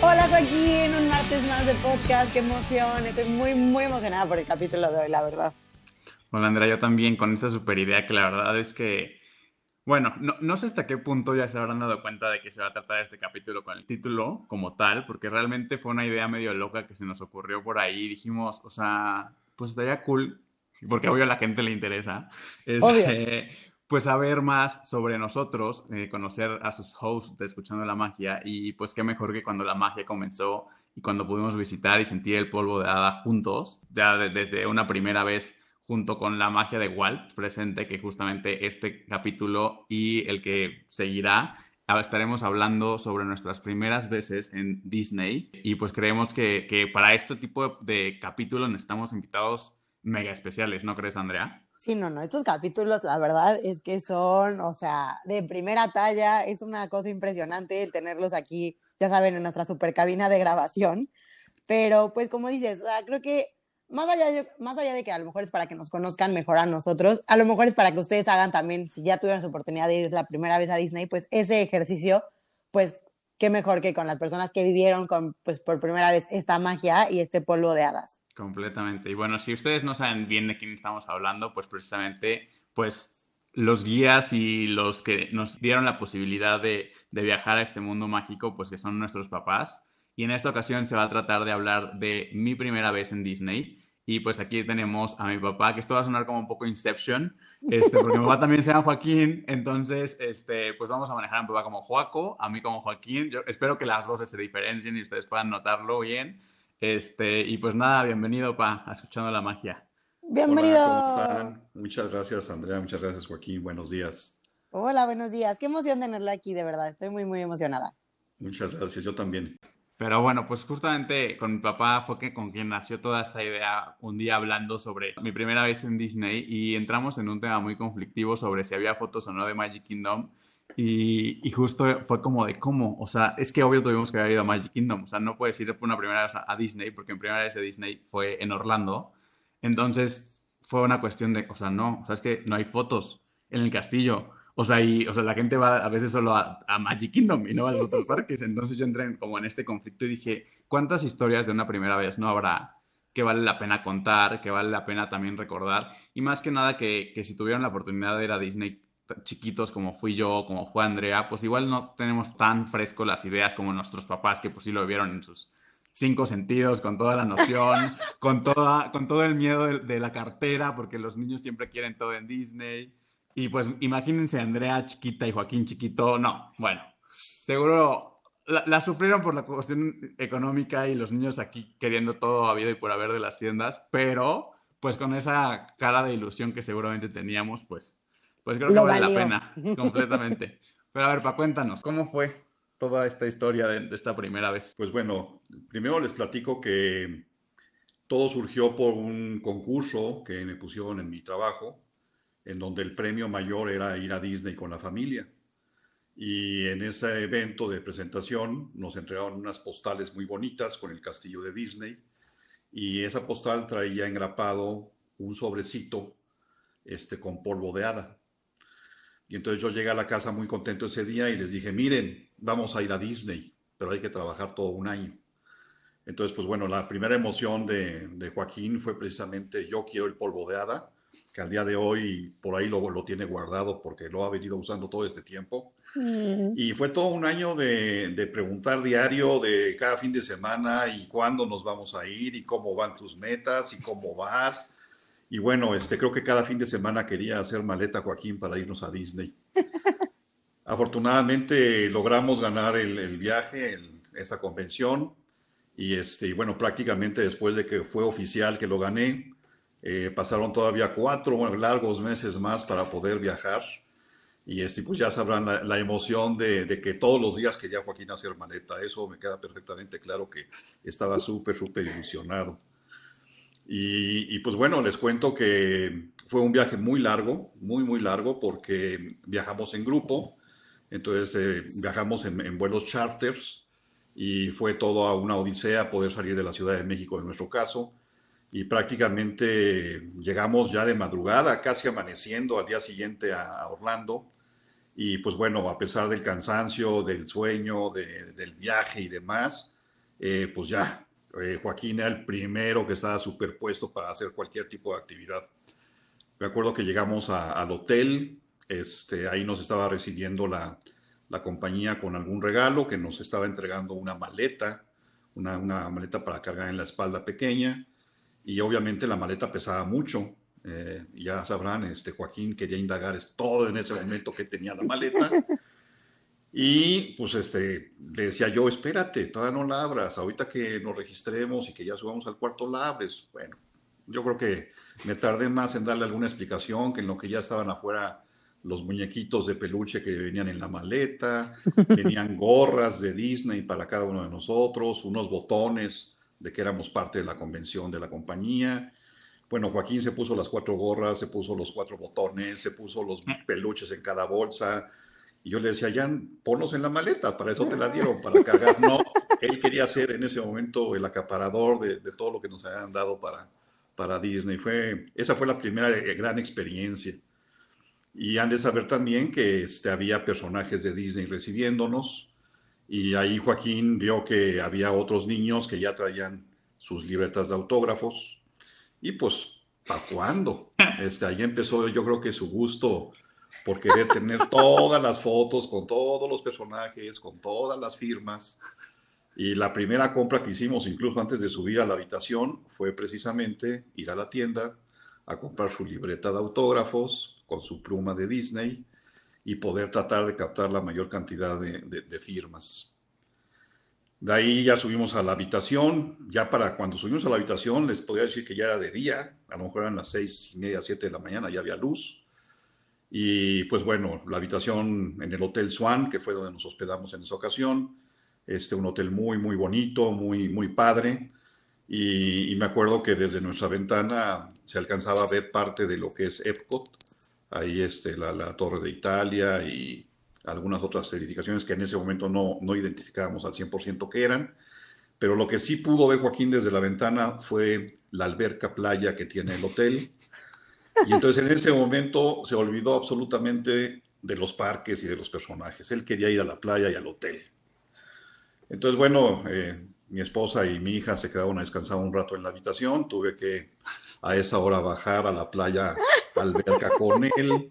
Hola Joaquín, un martes más de podcast, qué emoción, estoy muy muy emocionada por el capítulo de hoy, la verdad. Hola Andrea, yo también con esta super idea que la verdad es que, bueno, no, no, sé hasta qué punto ya se habrán dado cuenta de que se va a tratar este capítulo con el título como tal, porque realmente fue una idea medio loca que se nos ocurrió por ahí, dijimos, o sea, pues estaría cool, porque obvio a la gente le interesa, este, pues saber más sobre nosotros, eh, conocer a sus hosts de Escuchando la Magia y pues qué mejor que cuando la magia comenzó y cuando pudimos visitar y sentir el polvo de hada juntos, ya desde una primera vez junto con la magia de Walt presente, que justamente este capítulo y el que seguirá estaremos hablando sobre nuestras primeras veces en Disney y pues creemos que, que para este tipo de, de capítulos necesitamos invitados mega especiales, ¿no crees, Andrea? Sí, no, no, estos capítulos, la verdad es que son, o sea, de primera talla, es una cosa impresionante el tenerlos aquí, ya saben, en nuestra super cabina de grabación. Pero, pues, como dices, o creo que más allá, más allá de que a lo mejor es para que nos conozcan mejor a nosotros, a lo mejor es para que ustedes hagan también, si ya tuvieron su oportunidad de ir la primera vez a Disney, pues ese ejercicio, pues qué mejor que con las personas que vivieron con, pues por primera vez esta magia y este polvo de hadas. Completamente. Y bueno, si ustedes no saben bien de quién estamos hablando, pues precisamente, pues los guías y los que nos dieron la posibilidad de, de, viajar a este mundo mágico, pues que son nuestros papás. Y en esta ocasión se va a tratar de hablar de mi primera vez en Disney. Y pues aquí tenemos a mi papá, que esto va a sonar como un poco Inception, este, porque mi papá también se llama Joaquín, entonces este, pues vamos a manejar a mi papá como Joaco, a mí como Joaquín. Yo espero que las voces se diferencien y ustedes puedan notarlo bien. Este, y pues nada, bienvenido, pa, a Escuchando la Magia. Bienvenido. Hola, ¿cómo están? Muchas gracias, Andrea. Muchas gracias, Joaquín. Buenos días. Hola, buenos días. Qué emoción tenerla aquí, de verdad. Estoy muy, muy emocionada. Muchas gracias. Yo también. Pero bueno, pues justamente con mi papá fue que con quien nació toda esta idea un día hablando sobre mi primera vez en Disney y entramos en un tema muy conflictivo sobre si había fotos o no de Magic Kingdom y, justo fue como de cómo, o sea, es que obvio tuvimos que haber ido a Magic Kingdom, o sea, no puedes ir por una primera vez a, Disney, porque en primera vez de Disney fue en Orlando, entonces fue una cuestión de, o sea, no, o sea, es que no hay fotos en el castillo, o sea, y, o sea la gente va a veces solo a, Magic Kingdom y no a los otros parques, entonces yo entré como en este conflicto y dije, ¿cuántas historias de una primera vez no habrá que vale la pena contar, que vale la pena también recordar? Y más que nada que, que si tuvieron la oportunidad de ir a Disney chiquitos como fui yo, como fue Andrea, pues igual no tenemos tan fresco las ideas como nuestros papás, que pues sí lo vieron en sus cinco sentidos, con toda la noción, con, toda, con todo el miedo de, la cartera, porque los niños siempre quieren todo en Disney. Y pues imagínense Andrea chiquita y Joaquín chiquito, no, bueno, seguro la, la, sufrieron por la cuestión económica y los niños aquí queriendo todo habido y por haber de las tiendas, pero pues con esa cara de ilusión que seguramente teníamos, pues pues creo que vale la pena, completamente. Pero a ver, pa, cuéntanos, ¿cómo fue toda esta historia de, esta primera vez? Pues bueno, primero les platico que todo surgió por un concurso que me pusieron en mi trabajo, en donde el premio mayor era ir a Disney con la familia. Y en ese evento de presentación nos entregaron unas postales muy bonitas con el castillo de Disney. Y esa postal traía engrapado un sobrecito este, con polvo de hada. Y entonces yo llegué a la casa muy contento ese día y les dije, miren, vamos a ir a Disney, pero hay que trabajar todo un año. Entonces, pues bueno, la primera emoción de, de Joaquín fue precisamente yo quiero el polvo de hada, que al día de hoy por ahí lo, lo tiene guardado porque lo ha venido usando todo este tiempo. Mm. Y fue todo un año de, de, preguntar diario de cada fin de semana y cuándo nos vamos a ir y cómo van tus metas y cómo vas y bueno, este, creo que cada fin de semana quería hacer maleta Joaquín para irnos a Disney. Afortunadamente logramos ganar el, viaje en esta convención y este, bueno, prácticamente después de que fue oficial que lo gané, eh, pasaron todavía cuatro largos meses más para poder viajar. Y este, pues ya sabrán la, emoción de, de, que todos los días quería Joaquín hacer maleta. Eso me queda perfectamente claro que estaba súper, súper ilusionado. Y, pues bueno, les cuento que fue un viaje muy largo, muy, muy largo, porque viajamos en grupo. Entonces eh, viajamos en, en, vuelos charters y fue toda una odisea poder salir de la Ciudad de México en nuestro caso. Y prácticamente llegamos ya de madrugada, casi amaneciendo al día siguiente a Orlando y pues bueno, a pesar del cansancio, del sueño, del viaje y demás, eh, pues ya, eh, Joaquín era el primero que estaba superpuesto para hacer cualquier tipo de actividad. Me acuerdo que llegamos al hotel, este, ahí nos estaba recibiendo la, compañía con algún regalo, que nos estaba entregando una maleta, una, maleta para cargar en la espalda pequeña, y obviamente la maleta pesaba mucho, eh, ya sabrán, este Joaquín quería indagar todo en ese momento que tenía la maleta. Y pues este, decía yo, espérate, todavía no la abras, ahorita que nos registremos y que ya subamos al cuarto la abres. Bueno, yo creo que me tardé más en darle alguna explicación que en lo que ya estaban afuera los muñequitos de peluche que venían en la maleta, venían gorras de Disney para cada uno de nosotros, unos botones de que éramos parte de la convención de la compañía, bueno, Joaquín se puso las cuatro gorras, se puso los cuatro botones, se puso los peluches en cada bolsa. Y yo le decía, Jan, ponlos en la maleta, para eso te la dieron, para cargar. No, él quería ser en ese momento el acaparador de, todo lo que nos habían dado para, para Disney. Fue, esa fue la primera eh, gran experiencia. Y han de saber también que este, había personajes de Disney recibiéndonos. Y ahí Joaquín vio que había otros niños que ya traían sus libretas de autógrafos y pues, ¿para cuándo? Este, ahí empezó yo creo que su gusto por querer tener todas las fotos con todos los personajes, con todas las firmas. Y la primera compra que hicimos, incluso antes de subir a la habitación, fue precisamente ir a la tienda a comprar su libreta de autógrafos con su pluma de Disney y poder tratar de captar la mayor cantidad de, firmas. De ahí ya subimos a la habitación, ya para cuando subimos a la habitación les podría decir que ya era de día, a lo mejor eran las seis y media, siete de la mañana, ya había luz. Y pues bueno, la habitación en el Hotel Swan, que fue donde nos hospedamos en esa ocasión, este, un hotel muy, muy bonito, muy, muy padre. Y, me acuerdo que desde nuestra ventana se alcanzaba a ver parte de lo que es Epcot, ahí este, la, la Torre de Italia y algunas otras edificaciones que en ese momento no, no identificábamos al 100% qué eran, pero lo que sí pudo ver Joaquín desde la ventana fue la alberca playa que tiene el hotel. Y entonces en ese momento se olvidó absolutamente de los parques y de los personajes. Él quería ir a la playa y al hotel. Entonces, bueno, eh, mi esposa y mi hija se quedaron a descansar un rato en la habitación. Tuve que a esa hora bajar a la playa alberca con él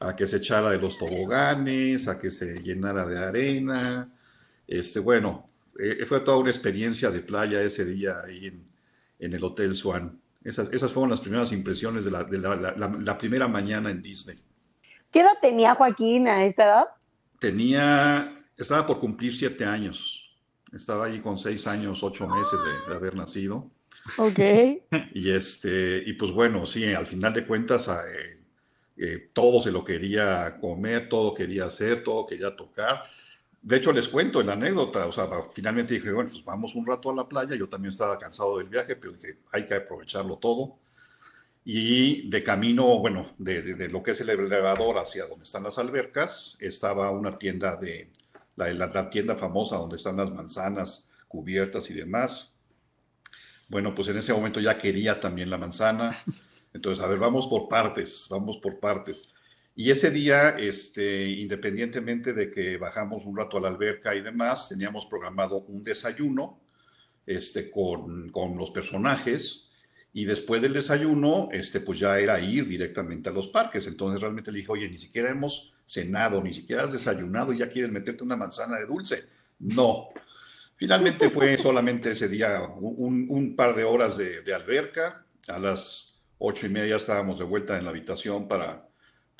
a que se echara de los toboganes, a que se llenara de arena. Este, bueno, eh, fue toda una experiencia de playa ese día ahí en, el Hotel Swan. Esas, esas, fueron las primeras impresiones de, la, primera mañana en Disney. ¿Qué edad tenía Joaquín a esta edad? Tenía, estaba por cumplir siete años. Estaba ahí con seis años, ocho meses de, haber nacido. Ok. Y este, y pues bueno, sí, al final de cuentas, eh, eh, todo se lo quería comer, todo quería hacer, todo quería tocar. De hecho, les cuento la anécdota, o sea, finalmente dije, bueno, pues vamos un rato a la playa, yo también estaba cansado del viaje, pero dije, hay que aprovecharlo todo. Y de camino, bueno, de, lo que es el elevador hacia donde están las albercas, estaba una tienda de, la, la tienda famosa donde están las manzanas cubiertas y demás. Bueno, pues en ese momento ya quería también la manzana. Entonces, a ver, vamos por partes, vamos por partes. Y ese día, este, independientemente de que bajamos un rato a la alberca y demás, teníamos programado un desayuno este, con, con los personajes. Y después del desayuno, este, pues ya era ir directamente a los parques. Entonces realmente le dije, oye, ni siquiera hemos cenado, ni siquiera has desayunado y ya quieres meterte una manzana de dulce. No. Finalmente fue solamente ese día un, un par de horas de, de alberca. A las ocho y media estábamos de vuelta en la habitación para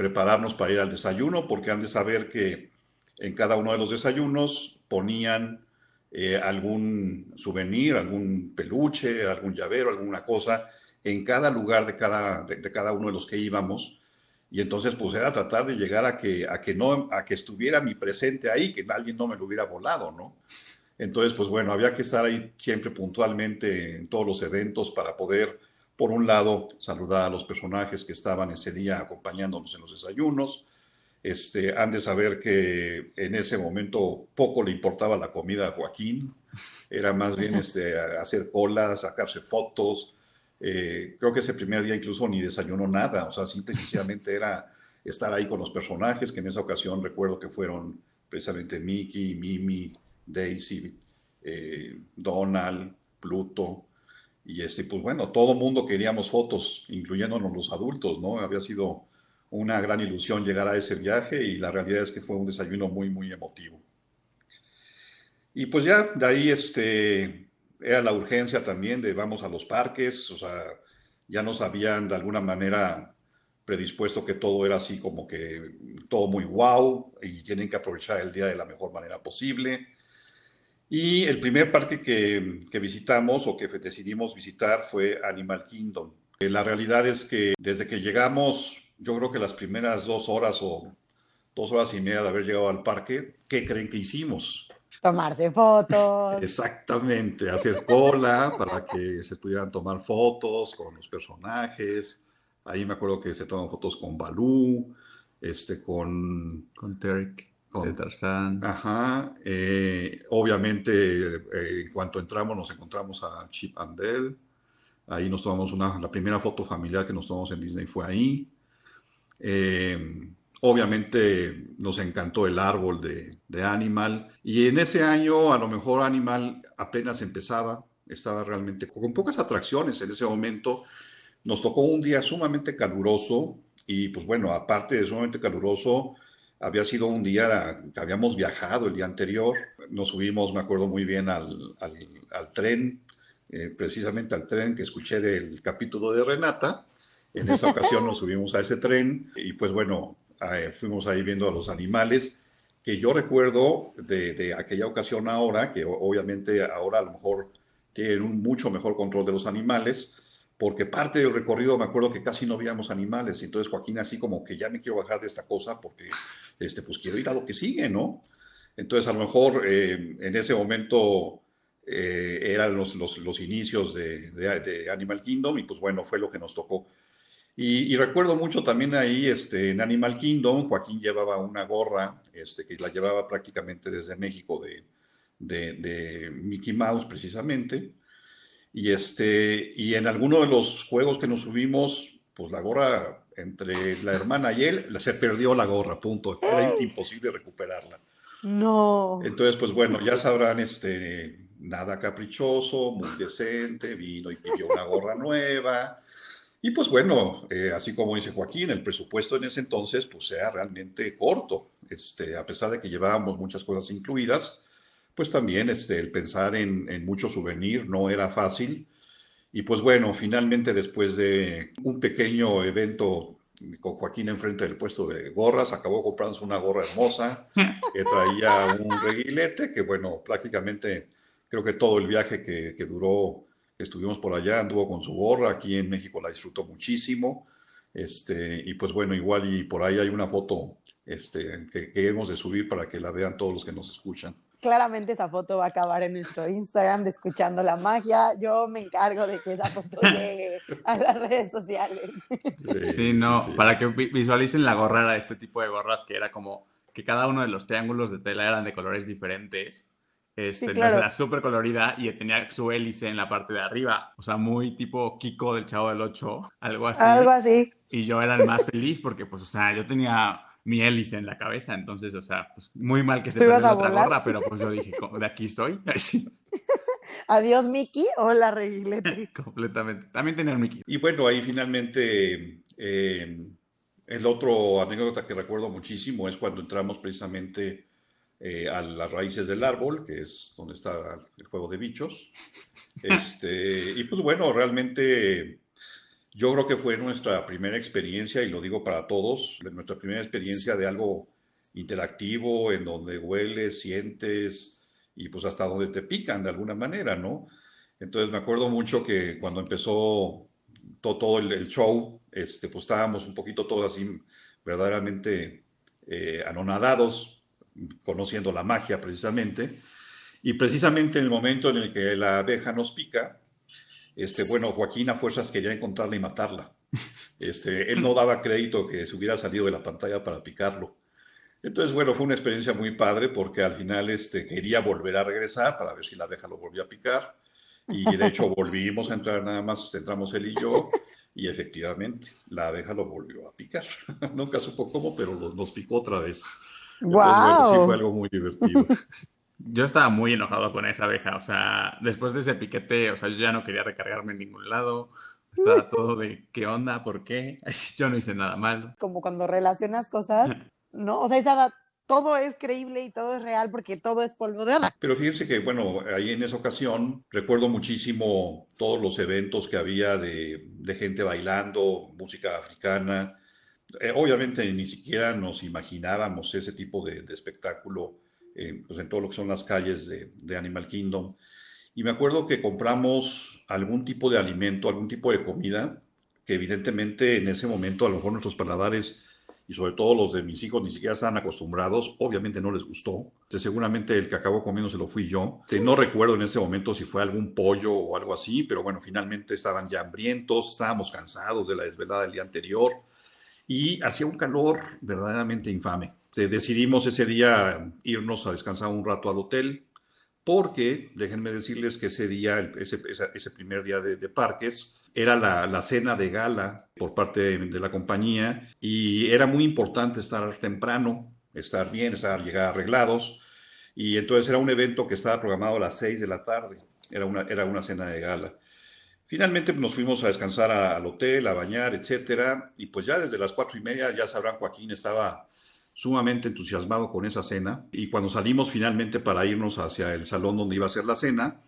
prepararnos para ir al desayuno, porque han de saber que en cada uno de los desayunos ponían eh, algún souvenir, algún peluche, algún llavero, alguna cosa en cada lugar de cada, de, cada uno de los que íbamos. Y entonces pues era tratar de llegar a que, a que, no, a que estuviera mi presente ahí, que alguien no me lo hubiera volado, ¿no? Entonces pues bueno, había que estar ahí siempre puntualmente en todos los eventos para poder, por un lado, saludar a los personajes que estaban ese día acompañándonos en los desayunos, este, han de saber que en ese momento poco le importaba la comida a Joaquín, era más bien este, hacer colas, sacarse fotos. Eh, creo que ese primer día incluso ni desayunó nada, o sea, simplemente era estar ahí con los personajes, que en esa ocasión recuerdo que fueron precisamente Mickey, Mimi, Daisy, eh, Donald, Pluto, y este, pues bueno, todo mundo queríamos fotos, incluyéndonos los adultos, ¿no? Había sido una gran ilusión llegar a ese viaje y la realidad es que fue un desayuno muy, muy emotivo. Y pues ya de ahí este, era la urgencia también de vamos a los parques, o sea, ya nos habían de alguna manera predispuesto que todo era así como que todo muy wow y tienen que aprovechar el día de la mejor manera posible. Y el primer parque que, que visitamos o que decidimos visitar fue Animal Kingdom. La realidad es que desde que llegamos yo creo que las primeras dos horas o dos horas y media de haber llegado al parque, ¿qué creen que hicimos? Tomarse fotos. Exactamente, hacer cola para que se pudieran tomar fotos con los personajes. Ahí me acuerdo que se toman fotos con Balú, este, con... Con Terek, con de Tarzán. Ajá. Eh, obviamente, eh, en cuanto entramos, nos encontramos a Chip and Dale. Ahí nos tomamos una... La primera foto familiar que nos tomamos en Disney fue ahí. Eh, obviamente nos encantó el árbol de, Animal y en ese año a lo mejor Animal apenas empezaba, estaba realmente con pocas atracciones en ese momento. Nos tocó un día sumamente caluroso y pues bueno, aparte de sumamente caluroso, había sido un día que habíamos viajado el día anterior. Nos subimos, me acuerdo muy bien, al, tren, eh, precisamente al tren que escuché del capítulo de Renata en esa ocasión nos subimos a ese tren y pues bueno, eh, fuimos ahí viendo a los animales que yo recuerdo de, aquella ocasión ahora, que obviamente ahora a lo mejor tienen un mucho mejor control de los animales, porque parte del recorrido me acuerdo que casi no veíamos animales, entonces Joaquín así como que ya me quiero bajar de esta cosa porque este, pues quiero ir a lo que sigue, ¿no? Entonces a lo mejor eh, en ese momento eh, eran los, los, los inicios de, Animal Kingdom y pues bueno, fue lo que nos tocó. Y, recuerdo mucho también ahí este, en Animal Kingdom, Joaquín llevaba una gorra este, que la llevaba prácticamente desde México de, de, Mickey Mouse precisamente. Y, este, y en alguno de los juegos que nos subimos, pues la gorra entre la hermana y él, se perdió la gorra, punto. Era imposible recuperarla. No. Entonces, pues bueno, ya sabrán, este, nada caprichoso, muy decente, vino y pidió una gorra nueva. Y pues bueno, eh, así como dice Joaquín, el presupuesto en ese entonces pues era realmente corto, este, a pesar de que llevábamos muchas cosas incluidas, pues también este, el pensar en, en mucho souvenir no era fácil. Y pues bueno, finalmente después de un pequeño evento con Joaquín enfrente del puesto de gorras, acabó comprándose una gorra hermosa que traía un reguilete, que bueno, prácticamente creo que todo el viaje que, duró estuvimos por allá, anduvo con su gorra, aquí en México la disfrutó muchísimo. Este, y pues bueno, igual y por ahí hay una foto este, que, que hemos de subir para que la vean todos los que nos escuchan. Claramente esa foto va a acabar en nuestro Instagram de Escuchando la Magia. Yo me encargo de que esa foto llegue a las redes sociales. Sí, no, para que visualicen la gorra era este tipo de gorras que era como que cada uno de los triángulos de tela eran de colores diferentes este, era súper colorida y tenía su hélice en la parte de arriba. O sea, muy tipo Kiko del Chavo del Ocho, algo así. Algo así. Y yo era el más feliz porque, pues, o sea, yo tenía mi hélice en la cabeza. Entonces, o sea, pues, muy mal que se perdió la otra gorra, pero pues yo dije, de aquí soy. Adiós, Mickey. Hola, Reguilete. Completamente. También tenía el Mickey. Y bueno, ahí finalmente... Eh, el otro anécdota que recuerdo muchísimo es cuando entramos precisamente eh, a las raíces del árbol, que es donde está el juego de bichos. Este, y pues bueno, realmente yo creo que fue nuestra primera experiencia, y lo digo para todos, nuestra primera experiencia de algo interactivo, en donde hueles, sientes y pues hasta donde te pican de alguna manera, ¿no? Entonces me acuerdo mucho que cuando empezó todo, todo el, show, este, pues estábamos un poquito todos así verdaderamente eh, anonadados, conociendo la magia precisamente. Y precisamente en el momento en el que la abeja nos pica, este, bueno, Joaquín a fuerzas quería encontrarla y matarla. Este, él no daba crédito que se hubiera salido de la pantalla para picarlo. Entonces, bueno, fue una experiencia muy padre porque al final este, quería volver a regresar para ver si la abeja lo volvió a picar. Y de hecho volvimos a entrar nada más, entramos él y yo, y efectivamente la abeja lo volvió a picar. Nunca supo cómo, pero nos picó otra vez. wow. sí fue algo muy divertido. Yo estaba muy enojado con esa abeja, o sea, después de ese piquete, o sea, yo ya no quería recargarme en ningún lado, estaba todo de qué onda, por qué, yo no hice nada mal. Como cuando relacionas cosas, ¿no? O sea, esa, todo es creíble y todo es real porque todo es polvo de hada. Pero fíjense que, bueno, ahí en esa ocasión recuerdo muchísimo todos los eventos que había de, de gente bailando, música africana. Eh, obviamente ni siquiera nos imaginábamos ese tipo de, de espectáculo eh, pues en todo lo que son las calles de, de Animal Kingdom. Y me acuerdo que compramos algún tipo de alimento, algún tipo de comida, que evidentemente en ese momento a lo mejor nuestros paladares y sobre todo los de mis hijos ni siquiera estaban acostumbrados, obviamente no les gustó. Seguramente el que acabó comiendo se lo fui yo. No recuerdo en ese momento si fue algún pollo o algo así, pero bueno, finalmente estaban ya hambrientos, estábamos cansados de la desvelada del día anterior y hacía un calor verdaderamente infame. Decidimos ese día irnos a descansar un rato al hotel porque, déjenme decirles que ese día, ese, primer día de, parques, era la, cena de gala por parte de, la compañía y era muy importante estar temprano, estar bien, estar llegar arreglados. Y entonces era un evento que estaba programado a las seis de la tarde, era una, era una cena de gala. Finalmente nos fuimos a descansar al hotel, a bañar, etcétera, y pues ya desde las cuatro y media, ya sabrán, Joaquín estaba sumamente entusiasmado con esa cena, y cuando salimos finalmente para irnos hacia el salón donde iba a ser la cena,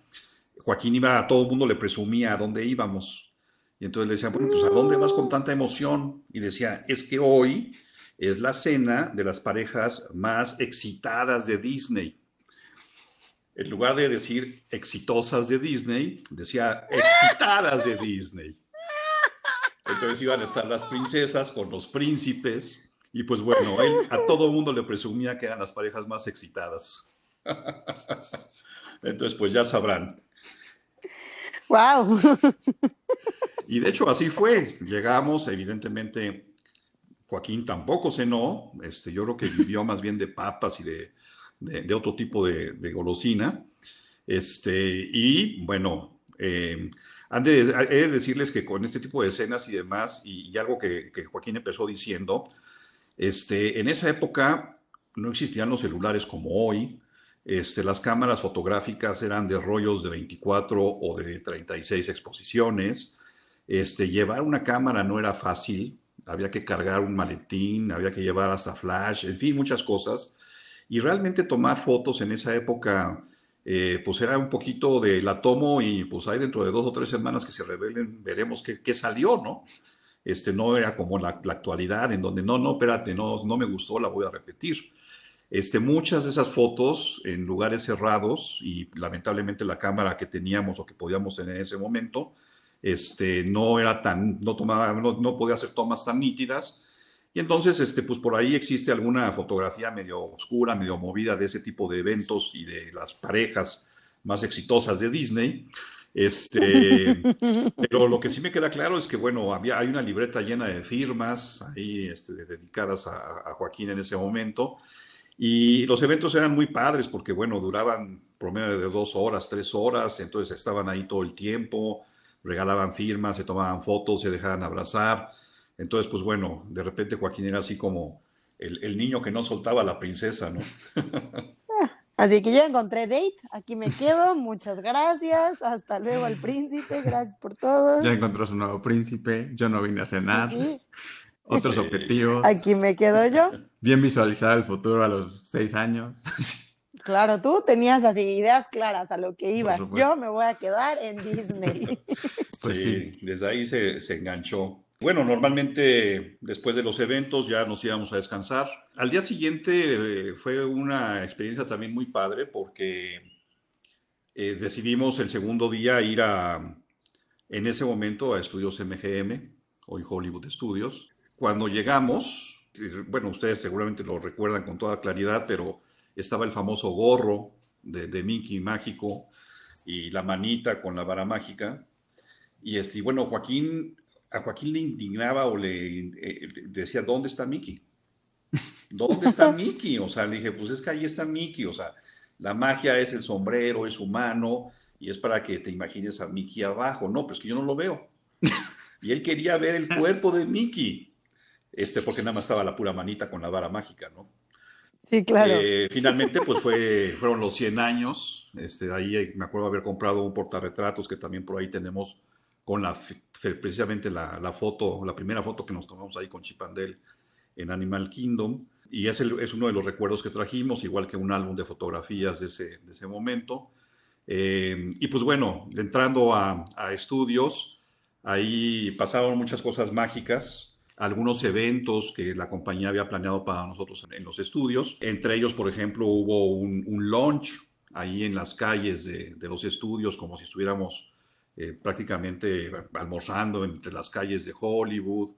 Joaquín iba, a todo el mundo le presumía a dónde íbamos, y entonces le decían, bueno, pues ¿a dónde vas con tanta emoción? Y decía, es que hoy es la cena de las parejas más excitadas de Disney. En lugar de decir exitosas de Disney, decía excitadas de Disney. Entonces iban a estar las princesas con los príncipes. Y pues bueno, él a todo mundo le presumía que eran las parejas más excitadas. Entonces, pues ya sabrán. ¡Wow! Y de hecho así fue. Llegamos, evidentemente, Joaquín tampoco cenó. Este, yo creo que vivió más bien de papas y de, de, otro tipo de, de, golosina. Este, y bueno, eh, he de decirles que con este tipo de escenas y demás, y, algo que, que, Joaquín empezó diciendo, este, en esa época no existían los celulares como hoy. Este, las cámaras fotográficas eran de rollos de 24 o de 36 exposiciones. Este, llevar una cámara no era fácil, había que cargar un maletín, había que llevar hasta flash, en fin, muchas cosas. Y realmente tomar fotos en esa época, eh, pues era un poquito de la tomo y pues hay dentro de dos o tres semanas que se revelen, veremos qué, qué salió, ¿no? Este, no era como la, la, actualidad, en donde no, no, espérate, no, no me gustó, la voy a repetir. Este, muchas de esas fotos en lugares cerrados y lamentablemente la cámara que teníamos o que podíamos tener en ese momento, este, no era tan, no tomaba, no, podía hacer tomas tan nítidas. Y entonces, este, pues por ahí existe alguna fotografía medio oscura, medio movida de ese tipo de eventos y de las parejas más exitosas de Disney. Este, pero lo que sí me queda claro es que, bueno, había, hay una libreta llena de firmas ahí este, dedicadas a, a, Joaquín en ese momento. Y los eventos eran muy padres porque, bueno, duraban promedio de dos horas, tres horas, entonces estaban ahí todo el tiempo regalaban firmas, se tomaban fotos, se dejaban abrazar. Entonces, pues bueno, de repente Joaquín era así como el, niño que no soltaba a la princesa, ¿no? Así que yo encontré date, aquí me quedo, muchas gracias, hasta luego al príncipe, gracias por todo. Ya encontró su nuevo príncipe, yo no vine a cenar. Otros objetivos. Aquí me quedo yo. Bien visualizar el futuro a los seis años. Claro, tú tenías así ideas claras a lo que ibas. Yo me voy a quedar en Disney. pues sí, desde ahí se, se, enganchó. Bueno, normalmente después de los eventos ya nos íbamos a descansar. Al día siguiente eh, fue una experiencia también muy padre porque eh, decidimos el segundo día ir a, en ese momento a Estudios MGM, hoy Hollywood Studios. Cuando llegamos, bueno, ustedes seguramente lo recuerdan con toda claridad, pero estaba el famoso gorro de, Mickey mágico y la manita con la vara mágica. Y este, bueno, Joaquín, a Joaquín le indignaba o le eh, decía, ¿dónde está Mickey? ¿Dónde está Mickey? O sea, le dije, pues es que ahí está Mickey, o sea, la magia es el sombrero, es humano, y es para que te imagines a Mickey abajo. No, pues que yo no lo veo. Y él quería ver el cuerpo de Mickey, este, porque nada más estaba la pura manita con la vara mágica, ¿no? Sí, claro. Eh, finalmente, pues fue, fueron los 100 años. Este, ahí me acuerdo haber comprado un portarretratos que también por ahí tenemos con la, precisamente la, la foto, la primera foto que nos tomamos ahí con Chipandel en Animal Kingdom. Y es, es uno de los recuerdos que trajimos, igual que un álbum de fotografías de ese, de ese momento. Eh, y pues bueno, entrando a, estudios, ahí pasaron muchas cosas mágicas, algunos eventos que la compañía había planeado para nosotros en los estudios. Entre ellos, por ejemplo, hubo un, un launch ahí en las calles de, de los estudios, como si estuviéramos eh, prácticamente almorzando entre las calles de Hollywood.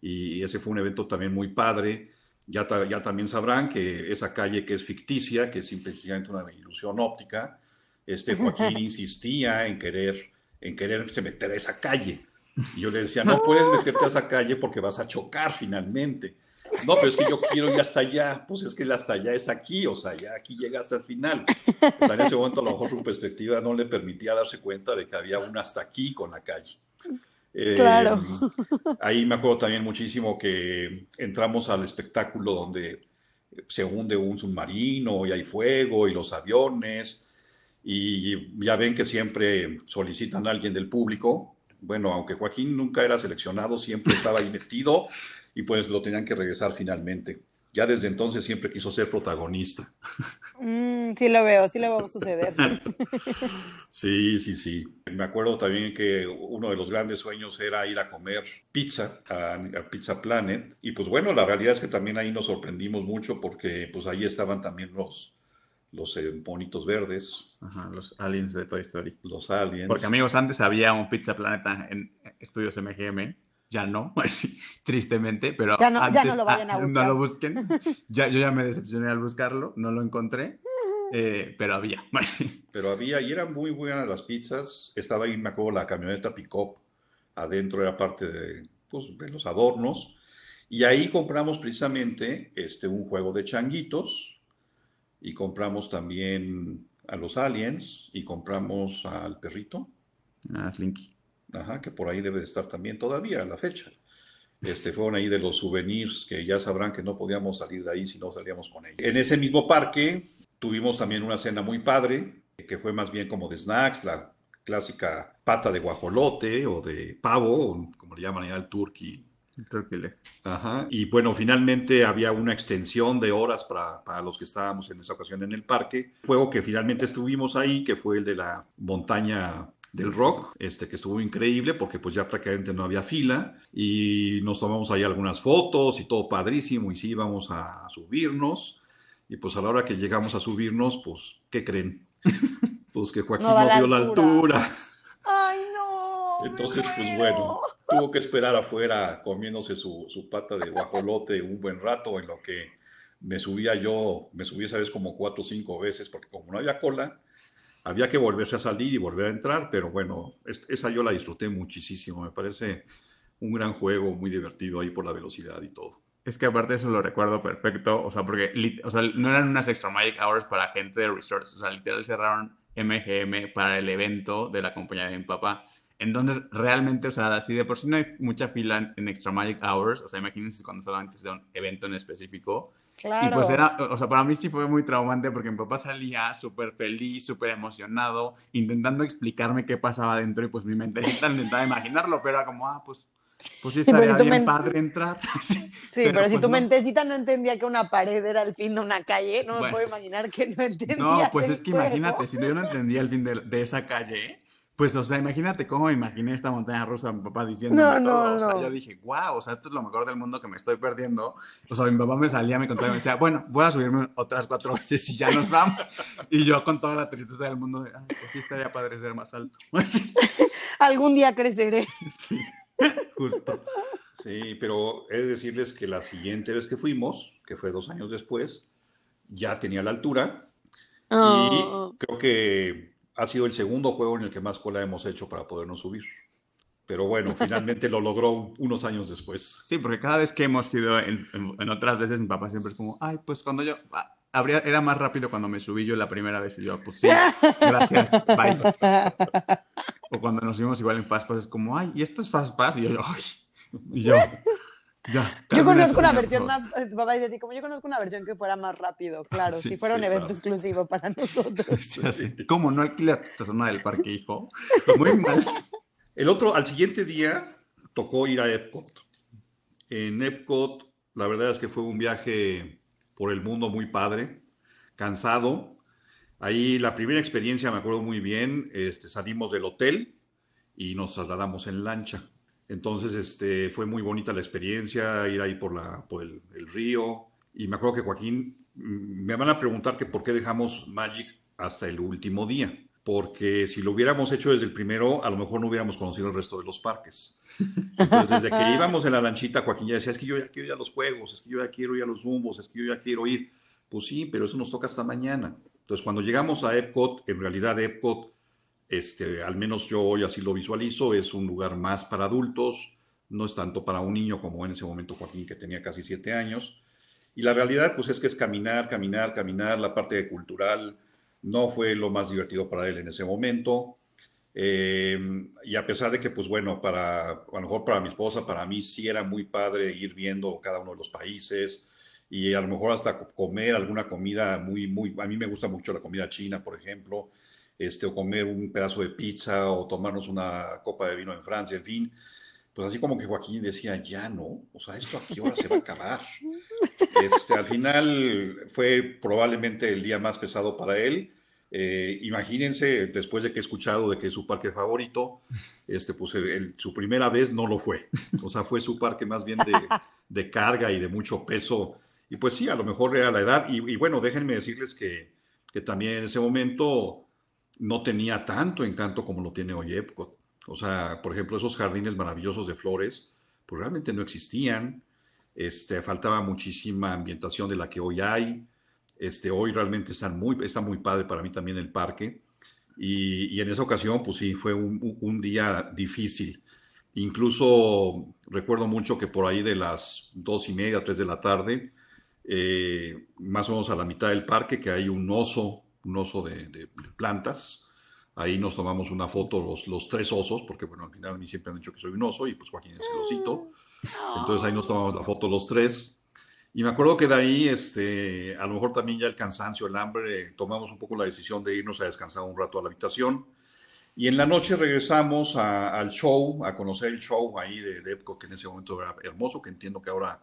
Y ese fue un evento también muy padre. Ya, ya también sabrán que esa calle que es ficticia, que es simplemente una ilusión óptica, este Joaquín insistía en querer, en quererse meter a esa calle. Y yo le decía, no puedes meterte a esa calle porque vas a chocar finalmente. No, pero es que yo quiero ir hasta allá. Pues es que el hasta allá es aquí, o sea, ya aquí llega hasta el final. O sea, en ese momento a lo mejor su perspectiva no le permitía darse cuenta de que había un hasta aquí con la calle. Claro. Eh, ahí me acuerdo también muchísimo que entramos al espectáculo donde se hunde un submarino y hay fuego y los aviones. Y ya ven que siempre solicitan a alguien del público. Bueno, aunque Joaquín nunca era seleccionado, siempre estaba ahí metido y pues lo tenían que regresar finalmente ya desde entonces siempre quiso ser protagonista. Mm, sí lo veo, sí lo va a suceder. sí, sí, sí. Me acuerdo también que uno de los grandes sueños era ir a comer pizza a, Pizza Planet. Y pues bueno, la realidad es que también ahí nos sorprendimos mucho porque pues ahí estaban también los, los eh, bonitos verdes. Ajá, los aliens de Toy Story. Los aliens. Porque amigos, antes había un Pizza Planet en estudios MGM ya no, tristemente, pero ya no, ya no lo vayan a buscar. No lo busquen. Ya, yo ya me decepcioné al buscarlo, no lo encontré, eh, pero había. Pero había, y eran muy buenas las pizzas. Estaba ahí, me acuerdo, la camioneta pick-up. Adentro era parte de, pues, de los adornos. Y ahí compramos precisamente este, un juego de changuitos. Y compramos también a los aliens. Y compramos al perrito. Ah, Slinky. Ajá, que por ahí debe de estar también todavía a la fecha. Este, fueron ahí de los souvenirs que ya sabrán que no podíamos salir de ahí si no salíamos con ellos. En ese mismo parque tuvimos también una cena muy padre, que fue más bien como de snacks, la clásica pata de guajolote o de pavo, como le llaman allá el turkey. turkey Ajá. Y bueno, finalmente había una extensión de horas para, para, los que estábamos en esa ocasión en el parque. Juego que finalmente estuvimos ahí, que fue el de la montaña del rock, este, que estuvo increíble porque pues ya prácticamente no había fila y nos tomamos ahí algunas fotos y todo padrísimo y sí íbamos a subirnos y pues a la hora que llegamos a subirnos, pues, ¿qué creen? Pues que Joaquín no, vio la altura. Ay, no. Entonces, pues bueno, tuvo que esperar afuera comiéndose su, su pata de guajolote un buen rato en lo que me subía yo, me subí esa vez como cuatro o cinco veces porque como no había cola, había que volverse a salir y volver a entrar, pero bueno, esa yo la disfruté muchísimo, me parece un gran juego, muy divertido ahí por la velocidad y todo. Es que aparte eso lo recuerdo perfecto, o sea, porque o sea, no eran unas Extra Magic Hours para gente de resorts, o sea, literal cerraron MGM para el evento de la compañía de mi papá. Entonces, realmente, o sea, así de por sí no hay mucha fila en Extra Magic Hours, o sea, imagínense cuando solamente es un evento en específico, y pues era, o sea, para mí sí fue muy traumante porque mi papá salía súper feliz, súper emocionado, intentando explicarme qué pasaba dentro y pues mi mente intentaba imaginarlo, pero era como, ah, pues, pues sí estaría bien padre entrar. sí, pero, si pues tu mentecita no entendía que una pared era el fin de una calle, no me puedo imaginar que no entendía. No, pues es que imagínate, si yo no entendía el fin de, de esa calle, Pues, o sea, imagínate cómo me imaginé esta montaña rusa, mi papá diciendo No, no, todo. O sea, no. yo dije, wow, o sea, esto es lo mejor del mundo que me estoy perdiendo. O sea, mi papá me salía, me contaba y me decía, bueno, voy a subirme otras cuatro veces y ya nos vamos. Y yo con toda la tristeza del mundo, de, Ay, pues sí estaría padre ser más alto. Algún día creceré. sí, justo. Sí, pero he de decirles que la siguiente vez que fuimos, que fue dos años después, ya tenía la altura Oh. y creo que ha sido el segundo juego en el que más cola hemos hecho para podernos subir. Pero bueno, finalmente lo logró unos años después. Sí, porque cada vez que hemos ido en, en- en otras veces, mi papá siempre es como, ay, pues cuando yo... ah, Habría, era más rápido cuando me subí yo la primera vez y yo, pues sí, gracias, bye. O cuando nos vimos igual en Fast Pass, es como, ay, ¿y esto es Fast Pass? Y yo, ay, y yo, ya. Yo conozco una versión por favor". más, eh, tu papá dice así, como yo conozco una versión que fuera más rápido, claro, Sí, si fuera un evento claro. exclusivo para nosotros. Sí, así, ¿Cómo no alquilar esta zona del parque, hijo? Muy mal. El otro, al siguiente día, tocó ir a Epcot. En Epcot, la verdad es que fue un viaje por el mundo muy padre, cansado. Ahí la primera experiencia, me acuerdo muy bien, este, salimos del hotel y nos trasladamos en lancha. Entonces, este, fue muy bonita la experiencia, ir ahí por, la, por el, el río. Y me acuerdo que Joaquín, mm, me van a preguntar que por qué dejamos Magic hasta el último día. Porque si lo hubiéramos hecho desde el primero, a lo mejor no hubiéramos conocido el resto de los parques. Entonces, desde que íbamos en la lanchita, Joaquín ya decía, es que yo ya quiero ir a los juegos, es que yo ya quiero ir a los zumbos, es que yo ya quiero ir. Pues sí, pero eso nos toca hasta mañana. Entonces, cuando llegamos a Epcot, en realidad Epcot, este, al menos yo hoy así lo visualizo, es un lugar más para adultos, no es tanto para un niño como en ese momento Joaquín, que tenía casi siete años. Y la realidad, pues es que es caminar, caminar, caminar, la parte cultural no fue lo más divertido para él en ese momento. Eh, y a pesar de que, pues bueno, para, a lo mejor para mi esposa, para mí sí era muy padre ir viendo cada uno de los países y a lo mejor hasta comer alguna comida muy, muy, a mí me gusta mucho la comida china, por ejemplo, este, o comer un pedazo de pizza o tomarnos una copa de vino en Francia, en fin. Pues así como que Joaquín decía, ya no, o sea, ¿esto a qué hora se va a acabar? Este, al final fue probablemente el día más pesado para él. Eh, imagínense, después de que he escuchado de que es su parque favorito, este, pues el- el- su primera vez no lo fue. O sea, fue su parque más bien de, de carga y de mucho peso. Y pues sí, a lo mejor era la edad. Y, y bueno, déjenme decirles que, que también en ese momento no tenía tanto encanto como lo tiene hoy Epcot. O sea, por ejemplo, esos jardines maravillosos de flores, pues realmente no existían. Este, faltaba muchísima ambientación de la que hoy hay. Este, hoy realmente están muy, está muy padre para mí también el parque. Y, en esa ocasión, pues sí, fue un día difícil. Incluso recuerdo mucho que por ahí de las dos y media, tres de la tarde, eh, más o menos a la mitad del parque, que hay un oso, un oso de, de- de plantas. Ahí nos tomamos una foto los, los tres osos, porque bueno, al final a mí siempre han dicho que soy un oso y pues Joaquín es el osito. Entonces ahí nos tomamos la foto los tres. Y me acuerdo que de ahí, este, a lo mejor también ya el cansancio, el hambre, tomamos un poco la decisión de irnos a descansar un rato a la habitación. Y en la noche regresamos a- al show, a conocer el show ahí de, de Epcot, que en ese momento era hermoso, que entiendo que ahora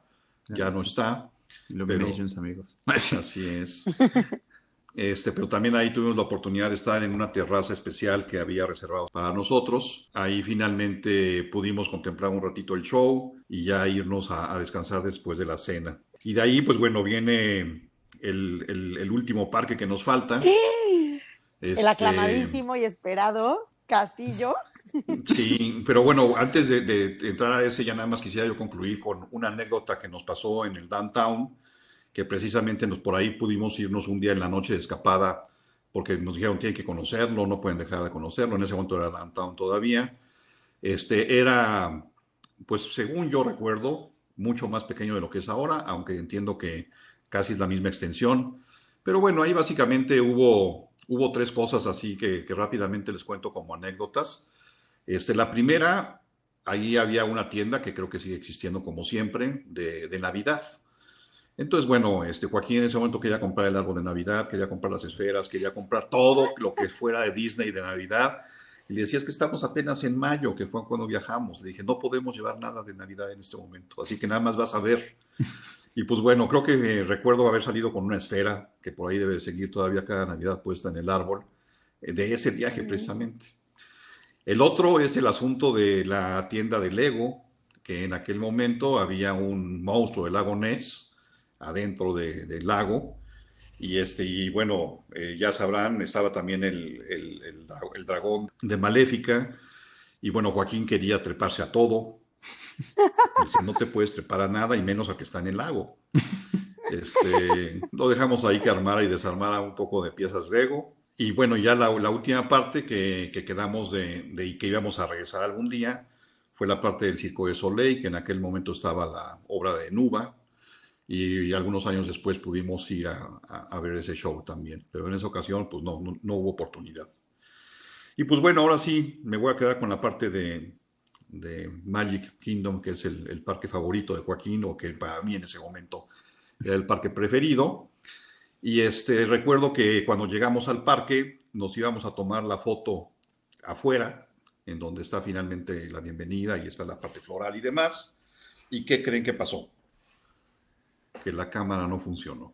ya no está. Illuminations, amigos. Así es. Este, pero también ahí tuvimos la oportunidad de estar en una terraza especial que había reservado para nosotros. Ahí finalmente pudimos contemplar un ratito el show y ya irnos a, a descansar después de la cena. Y de ahí, pues bueno, viene el, el- el último parque que nos falta. El Este, aclamadísimo y esperado Castillo. Sí, pero bueno, antes de, de entrar a ese, ya nada más quisiera yo concluir con una anécdota que nos pasó en el downtown, que precisamente nos, por ahí pudimos irnos un día en la noche de escapada, porque nos dijeron tienen que conocerlo, no pueden dejar de conocerlo. En ese momento era downtown todavía. Este era, pues según yo recuerdo, mucho más pequeño de lo que es ahora, aunque entiendo que casi es la misma extensión. Pero bueno, ahí básicamente hubo, hubo tres cosas así que, rápidamente les cuento como anécdotas. Este, la primera, ahí había una tienda que creo que sigue existiendo como siempre, de, de Navidad. Entonces, bueno, este, Joaquín en ese momento quería comprar el árbol de Navidad, quería comprar las esferas, quería comprar todo lo que fuera de Disney de Navidad. Y le decía, es que estamos apenas en mayo, que fue cuando viajamos. Le dije, no podemos llevar nada de Navidad en este momento, así que nada más vas a ver. Y pues bueno, creo que eh, recuerdo haber salido con una esfera, que por ahí debe seguir todavía cada Navidad puesta en el árbol, eh, de ese viaje precisamente. El otro es el asunto de la tienda de Lego, que en aquel momento había un monstruo del lago Ness adentro del lago. Y, este, y bueno, eh, ya sabrán, estaba también el, el, dragón de Maléfica. Y bueno, Joaquín quería treparse a todo. Dice, no te puedes trepar a nada y menos a que está en el lago. Este, lo dejamos ahí que armara y desarmara un poco de piezas de ego. Y bueno, ya la, última parte que, quedamos de, de, que íbamos a regresar algún día fue la parte del Circo de Soleil, que en aquel momento estaba la obra de Nuba. Y, algunos años después pudimos ir a, ver ese show también. Pero en esa ocasión, pues no, no, hubo oportunidad. Y pues bueno, ahora sí, me voy a quedar con la parte de, de Magic Kingdom, que es el, el, parque favorito de Joaquín, o que para mí en ese momento era el parque preferido. Y este, recuerdo que cuando llegamos al parque nos íbamos a tomar la foto afuera, en donde está finalmente la bienvenida y está la parte floral y demás. ¿Y qué creen que pasó? Que la cámara no funcionó.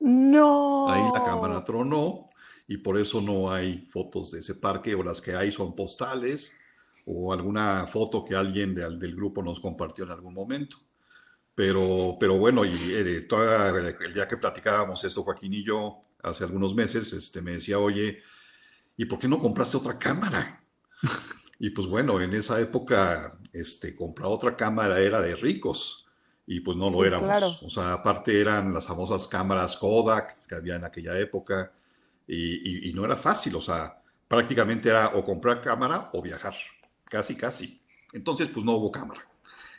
No. Ahí la cámara tronó y por eso no hay fotos de ese parque o las que hay son postales o alguna foto que alguien del grupo nos compartió en algún momento. Pero, pero bueno, y eh, el día que platicábamos esto, Joaquín y yo, hace algunos meses, este, me decía, oye, ¿y por qué no compraste otra cámara? y pues bueno, en esa época, este, comprar otra cámara era de ricos y pues no lo éramos. O sea, aparte eran las famosas cámaras Kodak que había en aquella época y, y, no era fácil, o sea, prácticamente era o comprar cámara o viajar, casi, casi. Entonces, pues no hubo cámara.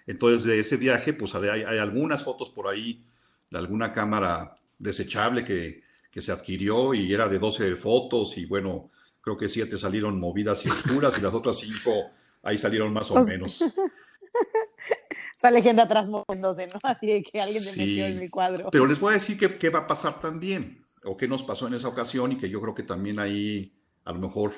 Entonces, de ese viaje, pues hay, algunas fotos por ahí de alguna cámara desechable que, se adquirió y era de 12 fotos y bueno, creo que siete salieron movidas y oscuras y las otras cinco ahí salieron más o menos. Esa leyenda atrás moviéndose, ¿no? Así de que alguien se metió en mi cuadro. Pero les voy a decir qué va a pasar también, o qué nos pasó en esa ocasión y que yo creo que también ahí, a lo mejor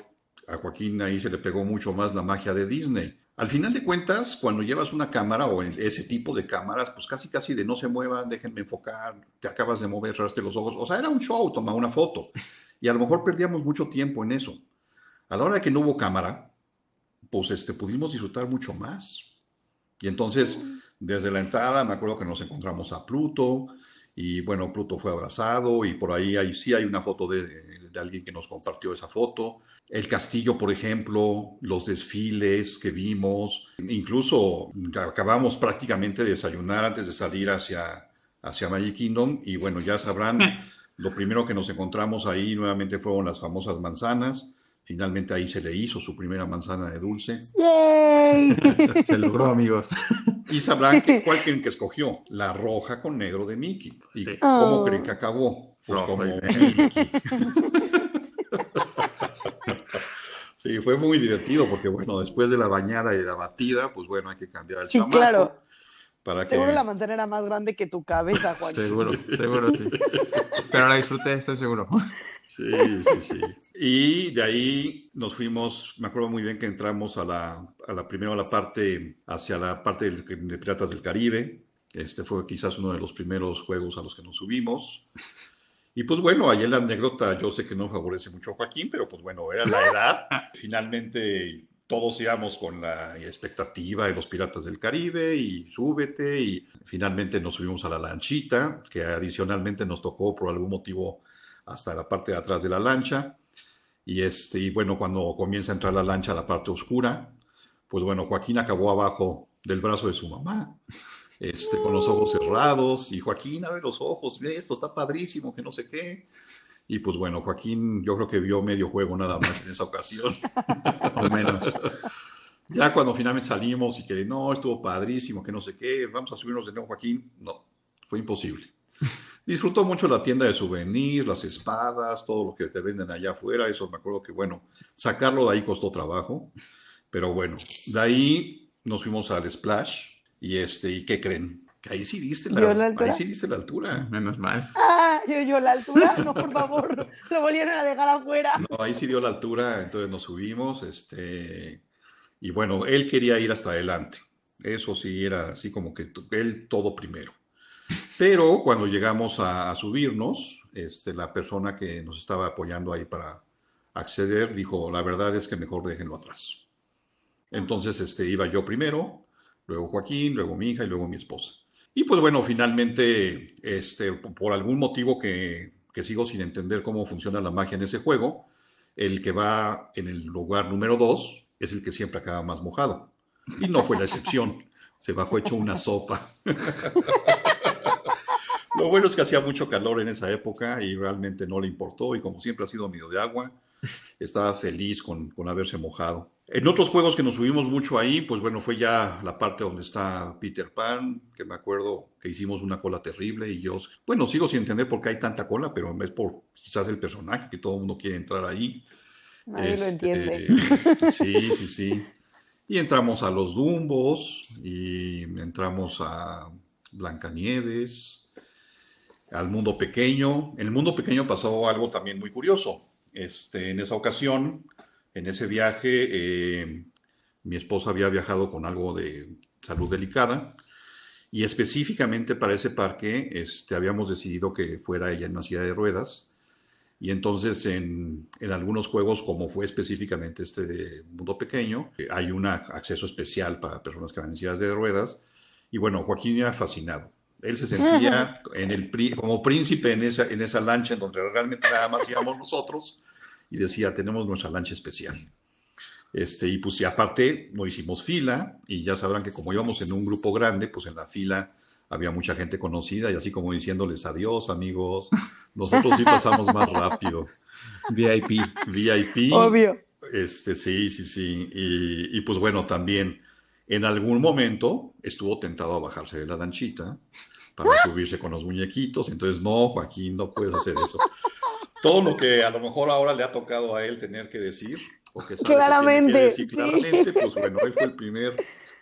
a Joaquín ahí se le pegó mucho más la magia de Disney. Al final de cuentas, cuando llevas una cámara o ese tipo de cámaras, pues casi casi de no se muevan, déjenme enfocar, te acabas de mover, cerraste los ojos. O sea, era un show, toma una foto. Y a lo mejor perdíamos mucho tiempo en eso. A la hora de que no hubo cámara, pues este, pudimos disfrutar mucho más. Y entonces, desde la entrada, me acuerdo que nos encontramos a Pluto, y bueno, Pluto fue abrazado, y por ahí, ahí sí hay una foto de, de alguien que nos compartió esa foto. El castillo, por ejemplo, los desfiles que vimos, incluso acabamos prácticamente de desayunar antes de salir hacia, hacia Magic Kingdom y bueno, ya sabrán, lo primero que nos encontramos ahí nuevamente fueron las famosas manzanas. Finalmente ahí se le hizo su primera manzana de dulce. se logró, amigos. Y sabrán que, cuál creen que escogió, la roja con negro de Mickey. ¿Y cómo creen que acabó? Pues como Sí, fue muy divertido porque, bueno, después de la bañada y la batida, pues bueno, hay que cambiar el chamaco. Claro. Para seguro la manzana era más grande que tu cabeza, Juan. seguro, seguro, sí. Pero la disfruté, estoy seguro. Sí, sí, sí. Y de ahí nos fuimos, me acuerdo muy bien que entramos a la, a la primero a la parte, hacia la parte de, de Piratas del Caribe. Este fue quizás uno de los primeros juegos a los que nos subimos. Y pues bueno, ahí en la anécdota yo sé que no favorece mucho a Joaquín, pero pues bueno, era la edad. Finalmente todos íbamos con la expectativa de los Piratas del Caribe y súbete y finalmente nos subimos a la lanchita, que adicionalmente nos tocó por algún motivo hasta la parte de atrás de la lancha. Y, este, bueno, cuando comienza a entrar la lancha a la parte oscura, pues bueno, Joaquín acabó abajo del brazo de su mamá este, con los ojos cerrados, y Joaquín abre los ojos, esto, está padrísimo, que no sé qué. Y pues bueno, Joaquín yo creo que vio medio juego nada más en esa ocasión, al menos. Ya cuando finalmente salimos y que no, estuvo padrísimo, que no sé qué, vamos a subirnos de nuevo, Joaquín, no, fue imposible. Disfrutó mucho la tienda de souvenirs, las espadas, todo lo que te venden allá afuera, eso me acuerdo que bueno, sacarlo de ahí costó trabajo, pero bueno, de ahí nos fuimos al Splash, y este, ¿y qué creen? Que ahí sí diste la, altura? Ahí sí diste la altura. Menos mal. Ah, yo, yo la altura, no, por favor, lo volvieron a dejar afuera. No, ahí sí dio la altura, entonces nos subimos, este, y bueno, él quería ir hasta adelante. Eso sí era así como que él todo primero. Pero cuando llegamos a, a, subirnos, este, la persona que nos estaba apoyando ahí para acceder dijo, la verdad es que mejor déjenlo atrás. Entonces este, iba yo primero, luego Joaquín, luego mi hija y luego mi esposa. Y pues bueno, finalmente, este, por algún motivo que, que sigo sin entender cómo funciona la magia en ese juego, el que va en el lugar número dos es el que siempre acaba más mojado. Y no fue la excepción. Se bajó hecho una sopa. Lo bueno es que hacía mucho calor en esa época y realmente no le importó y como siempre ha sido amigo de agua, estaba feliz con, con haberse mojado. En otros juegos que nos subimos mucho ahí, pues bueno, fue ya la parte donde está Peter Pan, que me acuerdo que hicimos una cola terrible y yo, bueno, sigo sin entender por qué hay tanta cola, pero es por quizás el personaje, que todo el mundo quiere entrar ahí. Nadie lo entiende. Este, sí, sí, sí. Y entramos a los Dumbos y entramos a Blancanieves, al mundo pequeño. En el mundo pequeño pasó algo también muy curioso. Este, en esa ocasión, en ese viaje, eh, mi esposa había viajado con algo de salud delicada y específicamente para ese parque este, habíamos decidido que fuera ella en una silla de ruedas. Y entonces en, en, algunos juegos, como fue específicamente este de Mundo Pequeño, hay un acceso especial para personas que van en sillas de ruedas. Y bueno, Joaquín era fascinado. Él se sentía en el, como príncipe en esa, en esa lancha en donde realmente nada más íbamos nosotros y decía, tenemos nuestra lancha especial. Este, y pues y aparte no hicimos fila y ya sabrán que como íbamos en un grupo grande, pues en la fila había mucha gente conocida y así como diciéndoles adiós amigos, nosotros sí pasamos más rápido. VIP. VIP. Obvio. Este, sí, sí, sí. Y, y pues bueno, también en algún momento estuvo tentado a bajarse de la lanchita para subirse con los muñequitos. Entonces, no, Joaquín, no puedes hacer eso. Todo lo que a lo mejor ahora le ha tocado a él tener que decir, o que sabe claramente, que decir, claramente, pues bueno, él fue el primer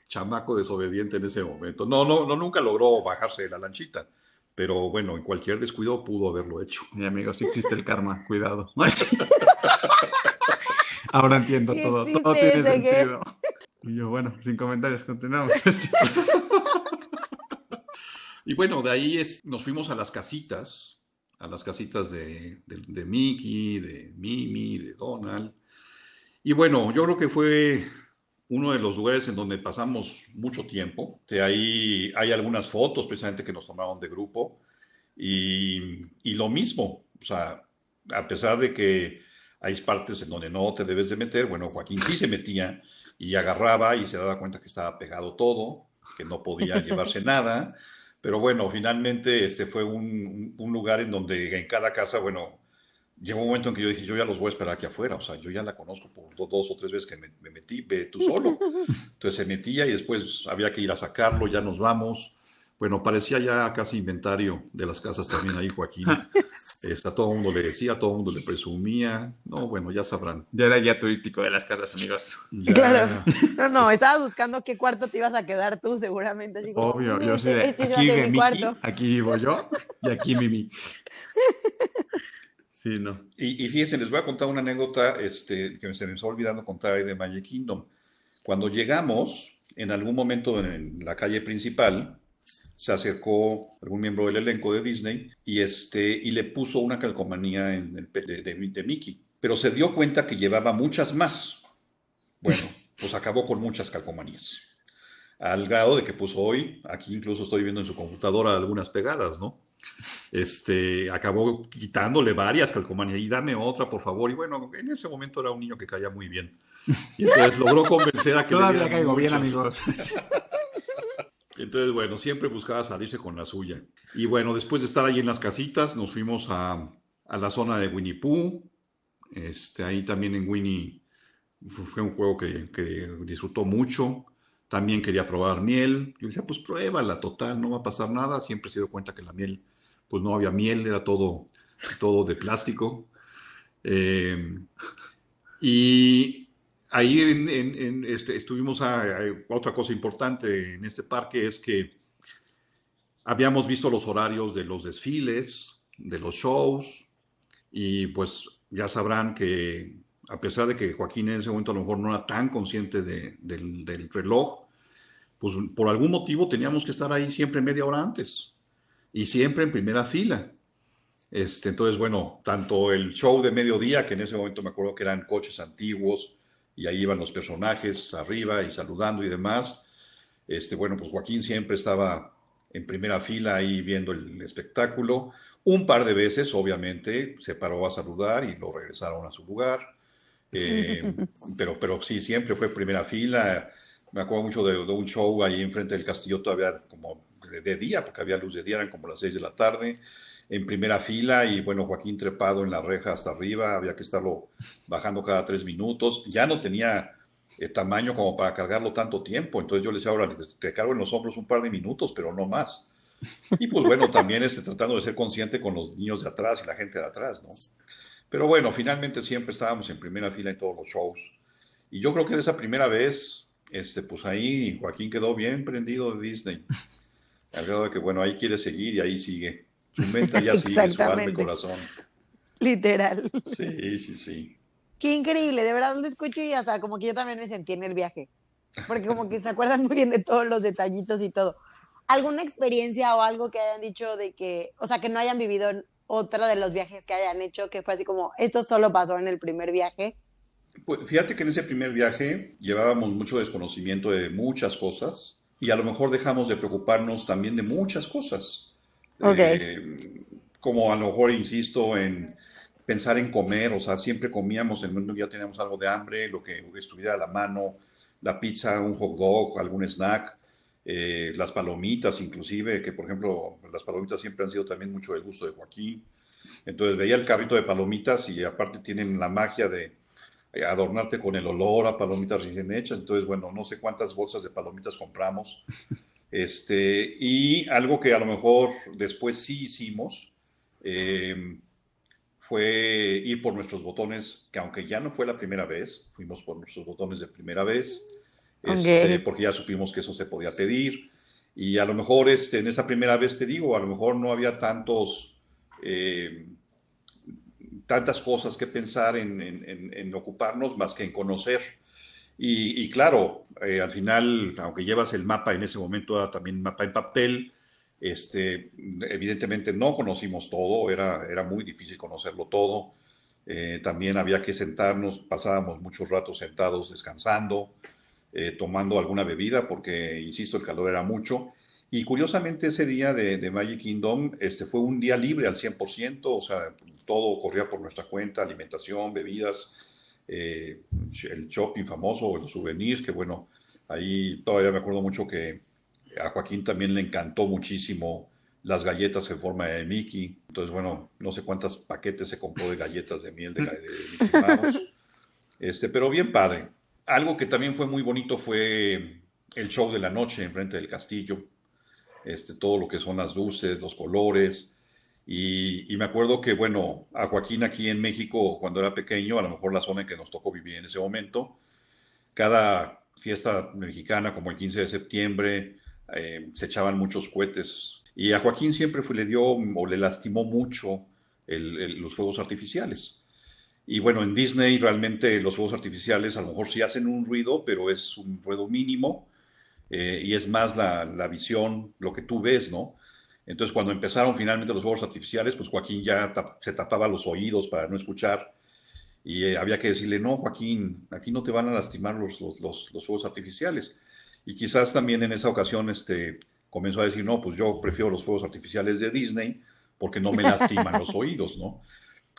chamaco desobediente en ese momento. No, no, no, nunca logró bajarse de la lanchita. Pero bueno, en cualquier descuido pudo haberlo hecho. Mi amigo, sí existe el karma, cuidado. Ahora entiendo Sí todo, existe todo tiene sentido. Y yo, bueno, sin comentarios, continuamos. Y bueno, de ahí es, nos fuimos a las casitas, a las casitas de, de, de Mickey, de Mimi, de Donald. Y bueno, yo creo que fue uno de los lugares en donde pasamos mucho tiempo. Sea, ahí hay algunas fotos precisamente que nos tomaron de grupo. Y, y lo mismo, o sea, a pesar de que hay partes en donde no te debes de meter, bueno, Joaquín sí se metía y agarraba y se daba cuenta que estaba pegado todo, que no podía llevarse nada. Pero bueno, finalmente este fue un, un, lugar en donde en cada casa, bueno, llegó un momento en que yo dije, yo ya los voy a esperar aquí afuera, o sea, yo ya la conozco por dos, dos o tres veces que me, me, metí, ve tú solo. Entonces se metía y después había que ir a sacarlo, ya nos vamos. Bueno, parecía ya casi inventario de las casas también ahí, Joaquín. Está, todo el mundo le decía, todo el mundo le presumía. No, bueno, ya sabrán. Ya era guía turístico de las casas, amigos. Ya, Claro. No, no, estabas buscando qué cuarto te ibas a quedar tú, seguramente. Así Obvio, "Mm, yo sé, este, este vive Mickey, aquí vivo yo y aquí Mimi. Sí, no. Y, y fíjense, les voy a contar una anécdota este, que se me está olvidando contar ahí de Magic Kingdom. Cuando llegamos, en algún momento en la calle principal, se acercó algún miembro del elenco de Disney y, este, y le puso una calcomanía en el, de, de- de Mickey, pero se dio cuenta que llevaba muchas más. Bueno, pues acabó con muchas calcomanías. Al grado de que puso hoy, aquí incluso estoy viendo en su computadora algunas pegadas, ¿no? Este, acabó quitándole varias calcomanías y dame otra, por favor. Y bueno, en ese momento era un niño que caía muy bien. Y entonces logró convencer a que le Todavía dieran caigo bien, amigos. Entonces, bueno, siempre buscaba salirse con la suya. Y bueno, después de estar ahí en las casitas, nos fuimos a, a la zona de Winnie Pooh. Este, ahí también en Winnie fu- fue un juego que, que disfrutó mucho. También quería probar miel. Yo decía, pues pruébala, total, no va a pasar nada. Siempre se dio cuenta que la miel, pues no había miel, era todo, todo de plástico. Eh, y ahí este, estuvimos a, a- otra cosa importante en este parque es que habíamos visto los horarios de los desfiles, de los shows, y pues ya sabrán que a pesar de que Joaquín en ese momento a lo mejor no era tan consciente de- del, del reloj, pues por algún motivo teníamos que estar ahí siempre media hora antes y siempre en primera fila. Este, entonces, bueno, tanto el show de mediodía, que en ese momento me acuerdo que eran coches antiguos, y ahí iban los personajes arriba y saludando y demás. Este, bueno, pues Joaquín siempre estaba en primera fila ahí viendo el espectáculo. Un par de veces, obviamente, se paró a saludar y lo regresaron a su lugar. Eh, pero, pero sí, siempre fue primera fila. Me acuerdo mucho de, de, un show ahí enfrente del castillo, todavía como de, día, porque había luz de día, eran como las seis de la tarde, en primera fila y bueno, Joaquín trepado en la reja hasta arriba, había que estarlo bajando cada tres minutos. Ya no tenía eh, tamaño como para cargarlo tanto tiempo. Entonces yo le decía, ahora te cargo en los hombros un par de minutos, pero no más. Y pues bueno, también este, tratando de ser consciente con los niños de atrás y la gente de atrás, ¿no? Pero bueno, finalmente siempre estábamos en primera fila en todos los shows. Y yo creo que de esa primera vez, este, pues ahí Joaquín quedó bien prendido de Disney. Al grado de que, bueno, ahí quiere seguir y ahí sigue. Su mente ya sigue, su alma y corazón. Literal. Sí, sí, sí. Qué increíble, de verdad lo escucho y hasta como que yo también me sentí en el viaje, porque como que se acuerdan muy bien de todos los detallitos y todo. ¿Alguna experiencia o algo que hayan dicho de que, o sea, que no hayan vivido en otro de los viajes que hayan hecho, que fue así como, esto solo pasó en el primer viaje? Pues fíjate que en ese primer viaje llevábamos mucho desconocimiento de muchas cosas y a lo mejor dejamos de preocuparnos también de muchas cosas. Okay. Eh, como a lo mejor, insisto, en pensar en comer, o sea, siempre comíamos, en momento ya teníamos algo de hambre, lo que estuviera a la mano, la pizza, un hot dog, algún snack, eh, las palomitas inclusive, que por ejemplo, las palomitas siempre han sido también mucho del gusto de Joaquín. Entonces veía el carrito de palomitas y aparte tienen la magia de eh, adornarte con el olor a palomitas recién hechas. Entonces, bueno, no sé cuántas bolsas de palomitas compramos. Este, y algo que a lo mejor después sí hicimos, eh, fue ir por nuestros botones, que aunque ya no fue la primera vez, fuimos por nuestros botones de primera vez, este, okay. porque ya supimos que eso se podía pedir. Y a lo mejor este, en esa primera vez te digo, a lo mejor no había tantos, eh, tantas cosas que pensar en, en, en, ocuparnos más que en conocer. Y, claro, eh, al final, aunque llevas el mapa en ese momento, también mapa en papel, este, evidentemente no conocimos todo, era, era muy difícil conocerlo todo. Eh, también había que sentarnos, pasábamos muchos ratos sentados descansando, eh, tomando alguna bebida, porque, insisto, el calor era mucho. Y curiosamente ese día de, de, Magic Kingdom este, fue un día libre al 100%, o sea, todo corría por nuestra cuenta, alimentación, bebidas, eh, el shopping famoso, los souvenirs, que bueno, ahí todavía me acuerdo mucho que a Joaquín también le encantó muchísimo las galletas en forma de Mickey. Entonces, bueno, no sé cuántos paquetes se compró de galletas de miel de, de Mickey Mouse. Este, pero bien padre. Algo que también fue muy bonito fue el show de la noche enfrente del castillo. Este, todo lo que son las luces, los colores. Y, me acuerdo que, bueno, a Joaquín aquí en México, cuando era pequeño, a lo mejor la zona en que nos tocó vivir en ese momento, cada fiesta mexicana como el 15 de septiembre, eh, se echaban muchos cohetes. Y a Joaquín siempre le dio o le lastimó mucho los fuegos artificiales. Y bueno, en Disney realmente los fuegos artificiales a lo mejor sí hacen un ruido, pero es un ruido mínimo eh, y es más la, la, visión, lo que tú ves, ¿no? Entonces cuando empezaron finalmente los fuegos artificiales, pues Joaquín ya tap, se tapaba los oídos para no escuchar y eh, había que decirle, no, Joaquín, aquí no te van a lastimar los, los, los, los fuegos artificiales. Y quizás también en esa ocasión este, comenzó a decir, no, pues yo prefiero los fuegos artificiales de Disney porque no me lastiman los oídos, ¿no?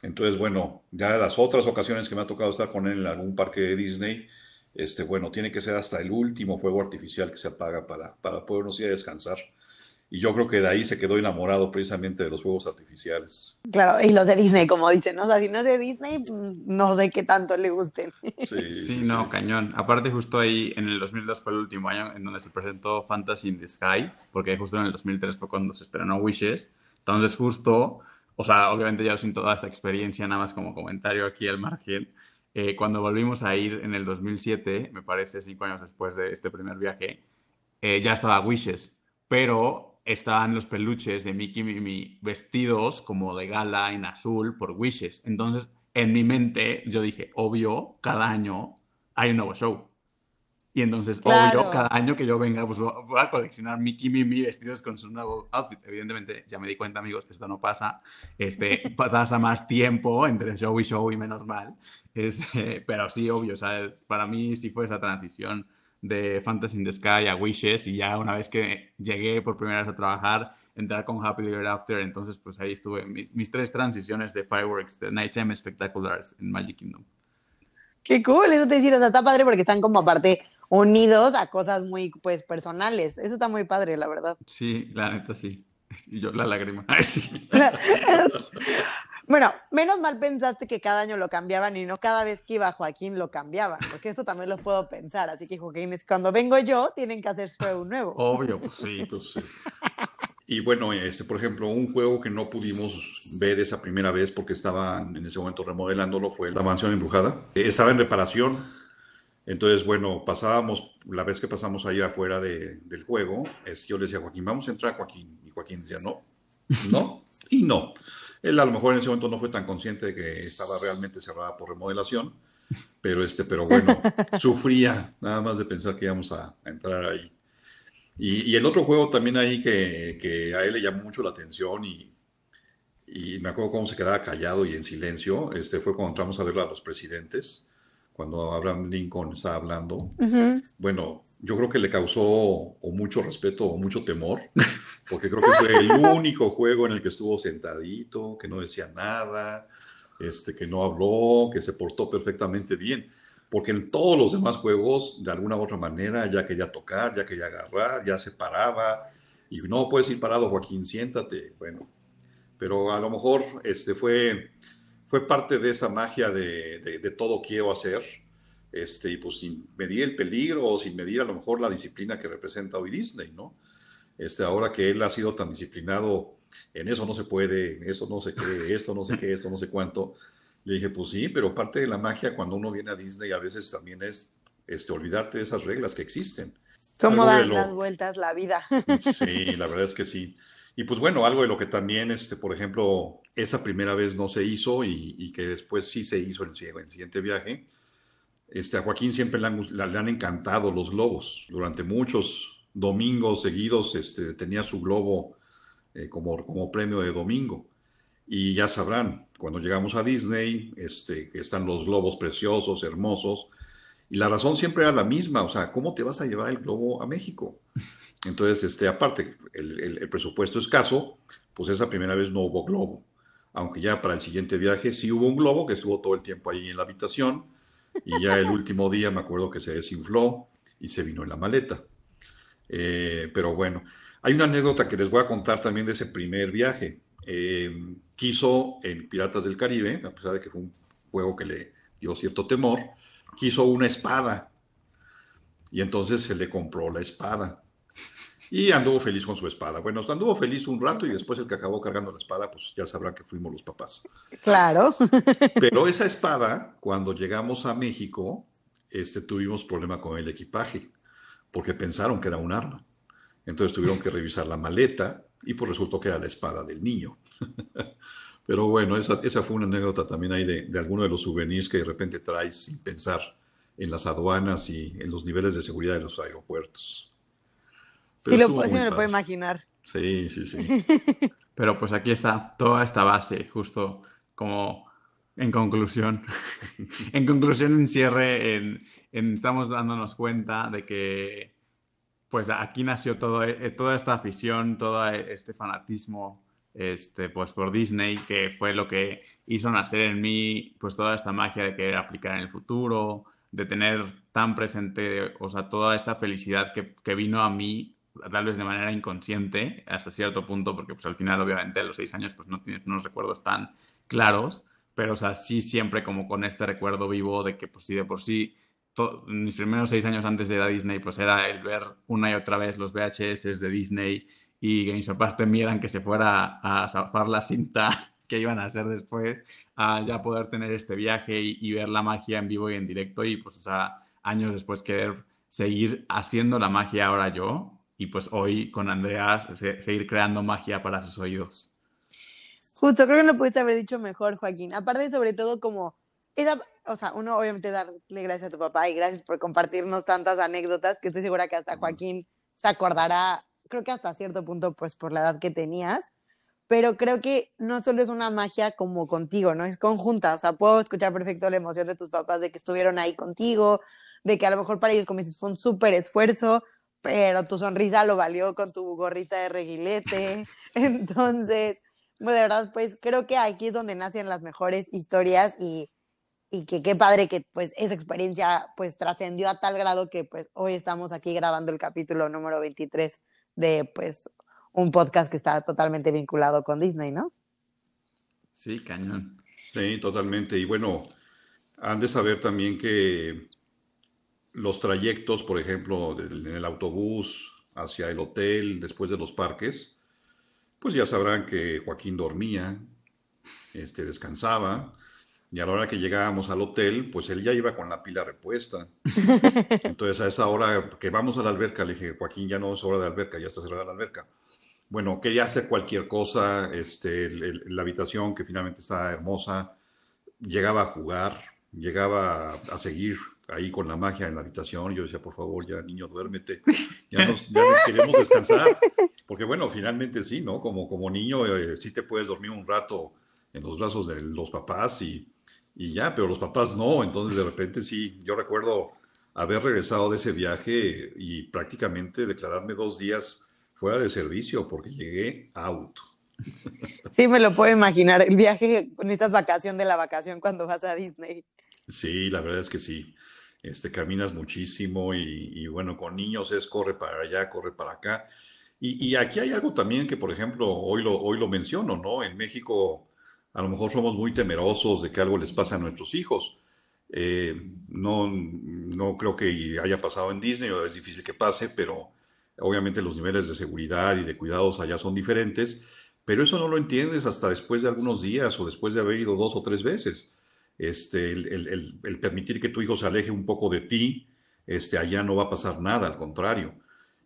Entonces, bueno, ya las otras ocasiones que me ha tocado estar con él en algún parque de Disney, este, bueno, tiene que ser hasta el último fuego artificial que se apaga para, para podernos ir a descansar. Y yo creo que de ahí se quedó enamorado precisamente de los fuegos artificiales. Claro, y los de Disney, como dicen, ¿no? O sea, si no es de Disney, no sé qué tanto le gusten. Sí, sí, sí no, sí. cañón. Aparte, justo ahí, en el 2002 fue el último año en donde se presentó Fantasy in the Sky, porque justo en el 2003 fue cuando se estrenó Wishes. Entonces, justo, o sea, obviamente ya sin toda esta experiencia, nada más como comentario aquí al margen, eh, cuando volvimos a ir en el 2007, me parece cinco años después de este primer viaje, eh, ya estaba Wishes, pero estaban los peluches de Mickey y Mimi vestidos como de gala en azul por Wishes. Entonces, en mi mente, yo dije, obvio, cada año hay un nuevo show. Y entonces, Claro. obvio, cada año que yo venga, pues voy a coleccionar Mickey Mimi vestidos con su nuevo outfit. Evidentemente, ya me di cuenta, amigos, que esto no pasa. Este, pasa más tiempo entre show y show y menos mal. Este, pero sí, obvio, o sea, para mí sí fue esa transición de Fantasy in the Sky a Wishes y ya una vez que llegué por primera vez a trabajar, entrar con Happily Ever After, entonces pues ahí estuve, mi- mis tres transiciones de Fireworks, de Nighttime Spectaculars en Magic Kingdom. Qué cool, eso te decir, o sea, está padre porque están como aparte unidos a cosas muy, pues, personales. Eso está muy padre, la verdad. Sí, la neta sí. Y yo la lágrima. Ay, sí. Bueno, menos mal pensaste que cada año lo cambiaban y no cada vez que iba Joaquín lo cambiaban, porque eso también lo puedo pensar. Así que Joaquín, es cuando vengo yo, tienen que hacer show nuevo. Obvio, pues sí. Pues, sí. Y bueno, este, por ejemplo, un juego que no pudimos ver esa primera vez porque estaban en ese momento remodelándolo fue La Mansión Embrujada. Estaba en reparación. Entonces, bueno, pasábamos, la vez que pasamos ahí afuera de- del juego, es- yo le decía a Joaquín, vamos a entrar, Joaquín. Y Joaquín decía, no, no y no. Él a lo mejor en ese momento no fue tan consciente de que estaba realmente cerrada por remodelación, pero, este, pero bueno, sufría nada más de pensar que íbamos a, a entrar ahí. Y, y el otro juego también ahí que, que a él le llamó mucho la atención y, y me acuerdo cómo se quedaba callado y en silencio, este fue cuando entramos a ver a los presidentes, cuando Abraham Lincoln estaba hablando. Ujú. Bueno, yo creo que le causó o mucho respeto o mucho temor, porque creo que fue el único juego en el que estuvo sentadito, que no decía nada, este, que no habló, que se portó perfectamente bien. Porque en todos los demás juegos, de alguna u otra manera, ya quería tocar, ya quería agarrar, ya se paraba. Y no puedes ir parado, Joaquín, siéntate. Bueno, pero a lo mejor este, fue, fue parte de esa magia de, de, de todo quiero hacer este, y pues sin medir el peligro o sin medir a lo mejor la disciplina que representa hoy Disney, ¿no? Este, ahora que él ha sido tan disciplinado en eso no se puede, en eso no sé qué, esto no sé qué, esto no sé cuánto, le dije, pues sí, pero parte de la magia cuando uno viene a Disney a veces también es este, olvidarte de esas reglas que existen. ¿Cómo Algo dan lo- las vueltas la vida? Sí, la verdad es que sí. Y pues bueno, algo de lo que también, este, por ejemplo, esa primera vez no se hizo y, que después sí se hizo en el, el siguiente viaje. Este, a Joaquín siempre le han, le han encantado los globos. Durante muchos domingos seguidos este, tenía su globo eh, como, como premio de domingo. Y ya sabrán, cuando llegamos a Disney, este, que están los globos preciosos, hermosos, y la razón siempre era la misma, o sea, ¿cómo te vas a llevar el globo a México? Entonces, este, aparte, el, el- el presupuesto escaso, pues esa primera vez no hubo globo. Aunque ya para el siguiente viaje sí hubo un globo que estuvo todo el tiempo ahí en la habitación y ya el último día me acuerdo que se desinfló y se vino en la maleta. Eh, pero bueno, hay una anécdota que les voy a contar también de ese primer viaje. Eh, quiso en Piratas del Caribe, a pesar de que fue un juego que le dio cierto temor, quiso una espada. Y entonces se le compró la espada. Y anduvo feliz con su espada. Bueno, anduvo feliz un rato y después el que acabó cargando la espada, pues ya sabrán que fuimos los papás. Claro. Pero esa espada, cuando llegamos a México, este, tuvimos problema con el equipaje, porque pensaron que era un arma. Entonces tuvieron que revisar la maleta y pues resultó que era la espada del niño. Pero bueno, esa, esa fue una anécdota también ahí de, de alguno de los souvenirs que de repente traes sin pensar en las aduanas y en los niveles de seguridad de los aeropuertos. Pero Sí, lo, sí me lo puedo imaginar. Sí, sí, sí. Pero pues aquí está toda esta base, justo como en conclusión. en conclusión, en cierre, en, en- estamos dándonos cuenta de que pues aquí nació todo, eh, toda esta afición, todo este fanatismo este, pues, por Disney, que fue lo que hizo nacer en mí pues toda esta magia de querer aplicar en el futuro, de tener tan presente, o sea, toda esta felicidad que, que vino a mí tal vez de manera inconsciente hasta cierto punto, porque pues al final obviamente a los seis años pues no tienes unos recuerdos tan claros, pero o sea, sí siempre como con este recuerdo vivo de que pues sí de por sí, mis primeros seis años antes de ir a Disney pues era el ver una y otra vez los VHS de Disney y que mis papás temieran que se fuera a zafar la cinta que iban a hacer después, a ya poder tener este viaje y, y ver la magia en vivo y en directo y pues o sea, años después querer seguir haciendo la magia ahora yo y pues hoy con Andrea se- seguir creando magia para sus oídos. Justo, creo que no pudiste haber dicho mejor, Joaquín. Aparte, sobre todo, como esa, o sea, uno obviamente darle gracias a tu papá y gracias por compartirnos tantas anécdotas que estoy segura que hasta Joaquín se acordará, creo que hasta cierto punto, pues por la edad que tenías, pero creo que no solo es una magia como contigo, ¿no? Es conjunta, o sea, puedo escuchar perfecto la emoción de tus papás de que estuvieron ahí contigo, de que a lo mejor para ellos, como dices, fue un súper esfuerzo, pero tu sonrisa lo valió con tu gorrita de reguilete. Entonces, de verdad, pues creo que aquí es donde nacen las mejores historias y, y que qué padre que pues esa experiencia pues trascendió a tal grado que pues hoy estamos aquí grabando el capítulo número 23 de pues un podcast que está totalmente vinculado con Disney, ¿no? Sí, cañón. Sí, totalmente. Y bueno, han de saber también que los trayectos, por ejemplo, en el autobús hacia el hotel después de los parques, pues ya sabrán que Joaquín dormía, este, descansaba, y a la hora que llegábamos al hotel, pues él ya iba con la pila repuesta. Entonces a esa hora que vamos a la alberca, le dije, Joaquín, ya no es hora de alberca, ya está cerrada la alberca. Bueno, quería hacer cualquier cosa, este, la habitación que finalmente está hermosa, llegaba a jugar, llegaba a seguir ahí con la magia en la habitación. Yo decía, por favor, ya niño, duérmete. Ya nos, queremos descansar. Porque bueno, finalmente sí, ¿no? Como, como niño eh, sí te puedes dormir un rato en los brazos de los papás y, y ya, pero los papás no. Entonces de repente sí, yo recuerdo haber regresado de ese viaje y prácticamente declararme dos días fuera de servicio porque llegué out. Sí, me lo puedo imaginar, el viaje, necesitas vacación de la vacación cuando vas a Disney. Sí, la verdad es que sí este, caminas muchísimo y, bueno, con niños es corre para allá, corre para acá. Y, aquí hay algo también que, por ejemplo, hoy lo, hoy lo menciono, ¿no? En México a lo mejor somos muy temerosos de que algo les pase a nuestros hijos. Eh, no, no creo que haya pasado en Disney, es difícil que pase, pero obviamente los niveles de seguridad y de cuidados allá son diferentes, pero eso no lo entiendes hasta después de algunos días o después de haber ido dos o tres veces este, el, permitir que tu hijo se aleje un poco de ti, este, allá no va a pasar nada, al contrario.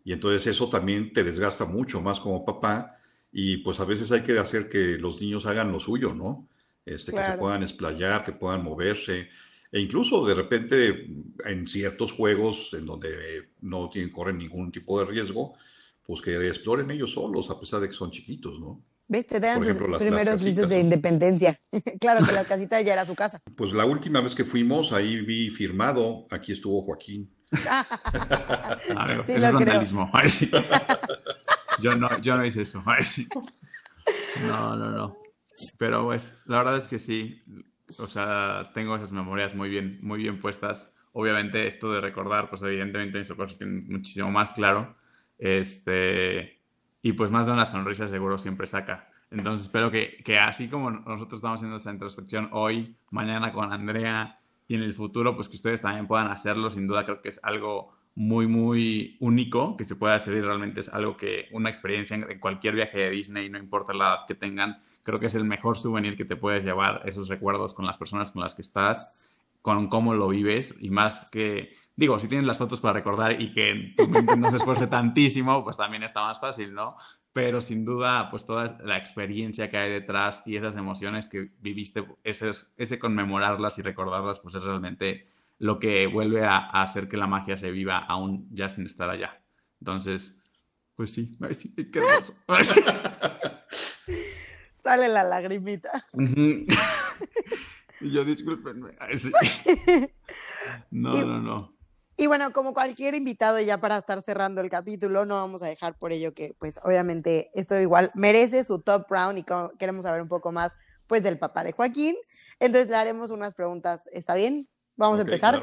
Y entonces eso también te desgasta mucho más como papá y pues a veces hay que hacer que los niños hagan lo suyo, ¿no? Este, Que se puedan explayar, que puedan moverse e incluso de repente en ciertos juegos en donde no tienen, corren ningún tipo de riesgo, pues que exploren ellos solos a pesar de que son chiquitos, ¿no? ¿Ves? Te dan sus primeros listos de independencia. claro que la casita ya era su casa. Pues la última vez que fuimos, ahí vi firmado, aquí estuvo Joaquín. A ver, sí, es vandalismo. Yo no, yo no hice eso. No, no, no. Pero pues, la verdad es que sí. O sea, tengo esas memorias muy bien, muy bien puestas. Obviamente, esto de recordar, pues evidentemente mis recuerdos tienen muchísimo más claro. Este, y pues más de una sonrisa seguro siempre saca. Entonces espero que, que, así como nosotros estamos haciendo esta introspección hoy, mañana con Andrea y en el futuro, pues que ustedes también puedan hacerlo. Sin duda creo que es algo muy, muy único que se puede hacer y realmente es algo que una experiencia en cualquier viaje de Disney, no importa la edad que tengan, creo que es el mejor souvenir que te puedes llevar, esos recuerdos con las personas con las que estás, con cómo lo vives y más que Digo, si tienes las fotos para recordar y que tu no se esfuerce tantísimo, pues también está más fácil, ¿no? Pero sin duda, pues toda la experiencia que hay detrás y esas emociones que viviste, ese, ese conmemorarlas y recordarlas, pues es realmente lo que vuelve a, hacer que la magia se viva aún ya sin estar allá. Entonces, pues sí, qué hermoso. Sale la lagrimita. y yo, discúlpenme. No, no, no. Y bueno, como cualquier invitado, ya para estar cerrando el capítulo, no vamos a dejar por ello que, pues, obviamente, esto igual merece su top round y queremos saber un poco más, pues, del papá de Joaquín. Entonces, le haremos unas preguntas. ¿Está bien? Vamos a empezar.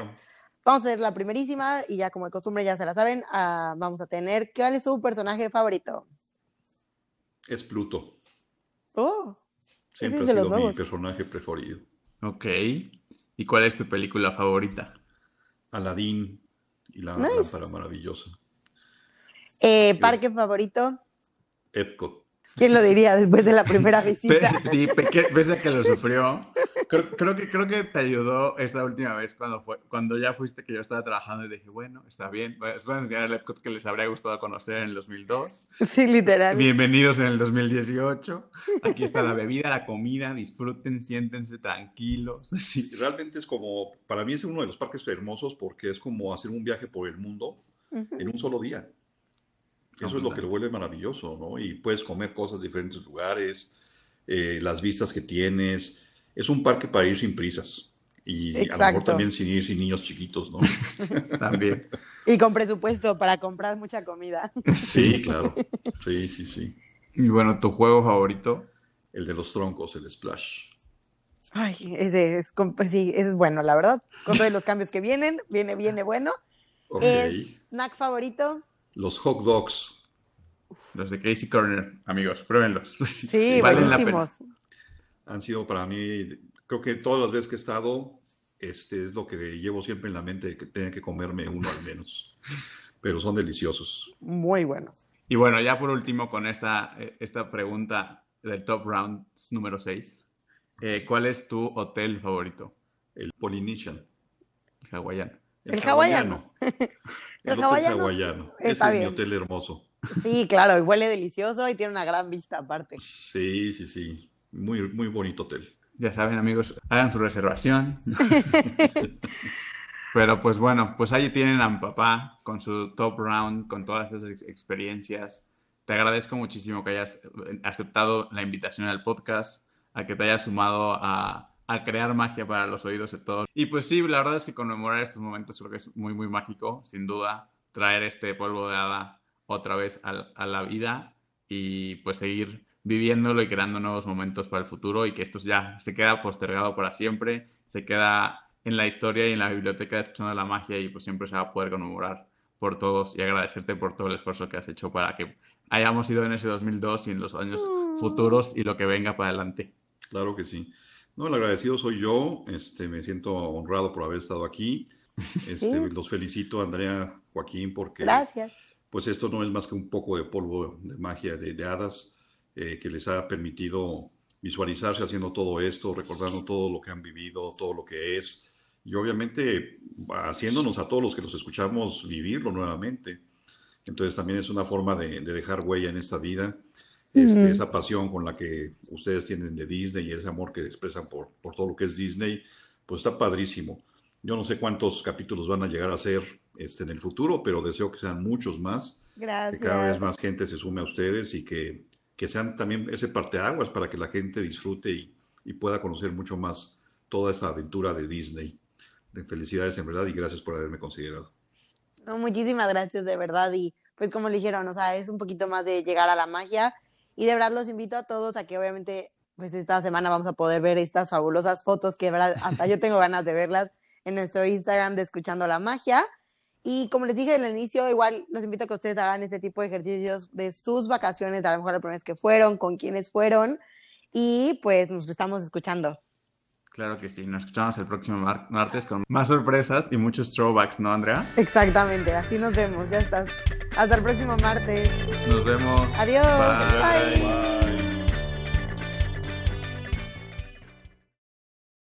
Vamos a hacer la primerísima y ya como de costumbre ya se la saben, ah, vamos a tener, ¿cuál es su personaje favorito? Es Pluto. Oh. Siempre ha sido mi personaje preferido. Ok. ¿Y cuál es tu película favorita? Aladdin y la lámpara maravillosa. Eh, ¿Parque favorito? Epcot. ¿Quién lo diría después de la primera visita? sí, pese a que lo sufrió. Creo, que, creo que te ayudó esta última vez cuando, fue, cuando ya fuiste que yo estaba trabajando y dije, bueno, está bien. Les voy a enseñar el Epcot que les habría gustado conocer en el 2002. Sí, literal. Bienvenidos en el 2018. Aquí está la bebida, la comida. Disfruten, siéntense tranquilos. Sí, realmente es como, para mí es uno de los parques hermosos porque es como hacer un viaje por el mundo en un solo día. Eso es lo que lo vuelve maravilloso, ¿no? Y puedes comer cosas en diferentes lugares, eh, las vistas que tienes. Es un parque para ir sin prisas. Y a lo mejor también sin ir sin niños chiquitos, ¿no? también. Y con presupuesto para comprar mucha comida. Sí, claro. Sí, sí, sí. Y bueno, ¿tu juego favorito? El de los troncos, el Splash. Ay, ese es, sí, es bueno, la verdad. Con todos los cambios que vienen, viene, viene bueno. Okay. ¿Snack favorito? Los hot dogs. Los de Casey Corner, amigos, pruébenlos. Sí, valen buenísimos. Han sido para mí, creo que todas las veces que he estado, este es lo que llevo siempre en la mente, que tengo que comerme uno al menos. Pero son deliciosos. Muy buenos. Y bueno, ya por último con esta, eh, esta pregunta del Top Round número 6. Eh, ¿Cuál es tu hotel favorito? El Polynesian. El hawaiano. El, hawaiano. El, hotel hawaiano. es mi hotel hermoso. Sí, claro, y huele delicioso y tiene una gran vista aparte. Sí, sí, sí. Muy, muy bonito hotel. Ya saben, amigos, hagan su reservación. Pero pues bueno, pues ahí tienen a mi papá con su top round, con todas esas experiencias. Te agradezco muchísimo que hayas aceptado la invitación al podcast, a que te hayas sumado a, a crear magia para los oídos de todos. Y pues sí, la verdad es que conmemorar estos momentos creo que es muy, muy mágico, sin duda, traer este polvo de hada otra vez a, la vida y pues seguir viviéndolo y creando nuevos momentos para el futuro y que esto ya se queda postergado para siempre, se queda en la historia y en la biblioteca de escuchando la magia y pues siempre se va a poder conmemorar por todos y agradecerte por todo el esfuerzo que has hecho para que hayamos ido en ese 2002 y en los años mm. futuros y lo que venga para adelante. Claro que sí. No, el agradecido soy yo. Este, me siento honrado por haber estado aquí. Este, Los felicito, Andrea, Joaquín, porque Gracias. pues esto no es más que un poco de polvo de magia de, hadas eh, que les ha permitido visualizarse haciendo todo esto, recordando todo lo que han vivido, todo lo que es, y obviamente haciéndonos a todos los que los escuchamos vivirlo nuevamente. Entonces también es una forma de dejar huella en esta vida este, esa pasión con la que ustedes tienen de Disney y ese amor que expresan por, por todo lo que es Disney, pues está padrísimo. Yo no sé cuántos capítulos van a llegar a ser este, en el futuro, pero deseo que sean muchos más. Gracias. Que cada vez más gente se sume a ustedes y que, que sean también ese parteaguas para que la gente disfrute y, y pueda conocer mucho más toda esa aventura de Disney. De felicidades en verdad y gracias por haberme considerado. No, muchísimas gracias de verdad y pues como le dijeron, o sea, es un poquito más de llegar a la magia y de verdad los invito a todos a que obviamente, pues esta semana vamos a poder ver estas fabulosas fotos que verdad, hasta yo tengo ganas de verlas en nuestro Instagram de Escuchando la Magia. Y como les dije al inicio, igual los invito a que ustedes hagan este tipo de ejercicios de sus vacaciones, a lo mejor la vez que fueron, con quienes fueron. Y pues nos estamos escuchando. Claro que sí, nos escuchamos el próximo martes con más sorpresas y muchos throwbacks, ¿no, Andrea? Exactamente, así nos vemos, ya estás. Hasta el próximo martes. Nos vemos. Adiós. Bye.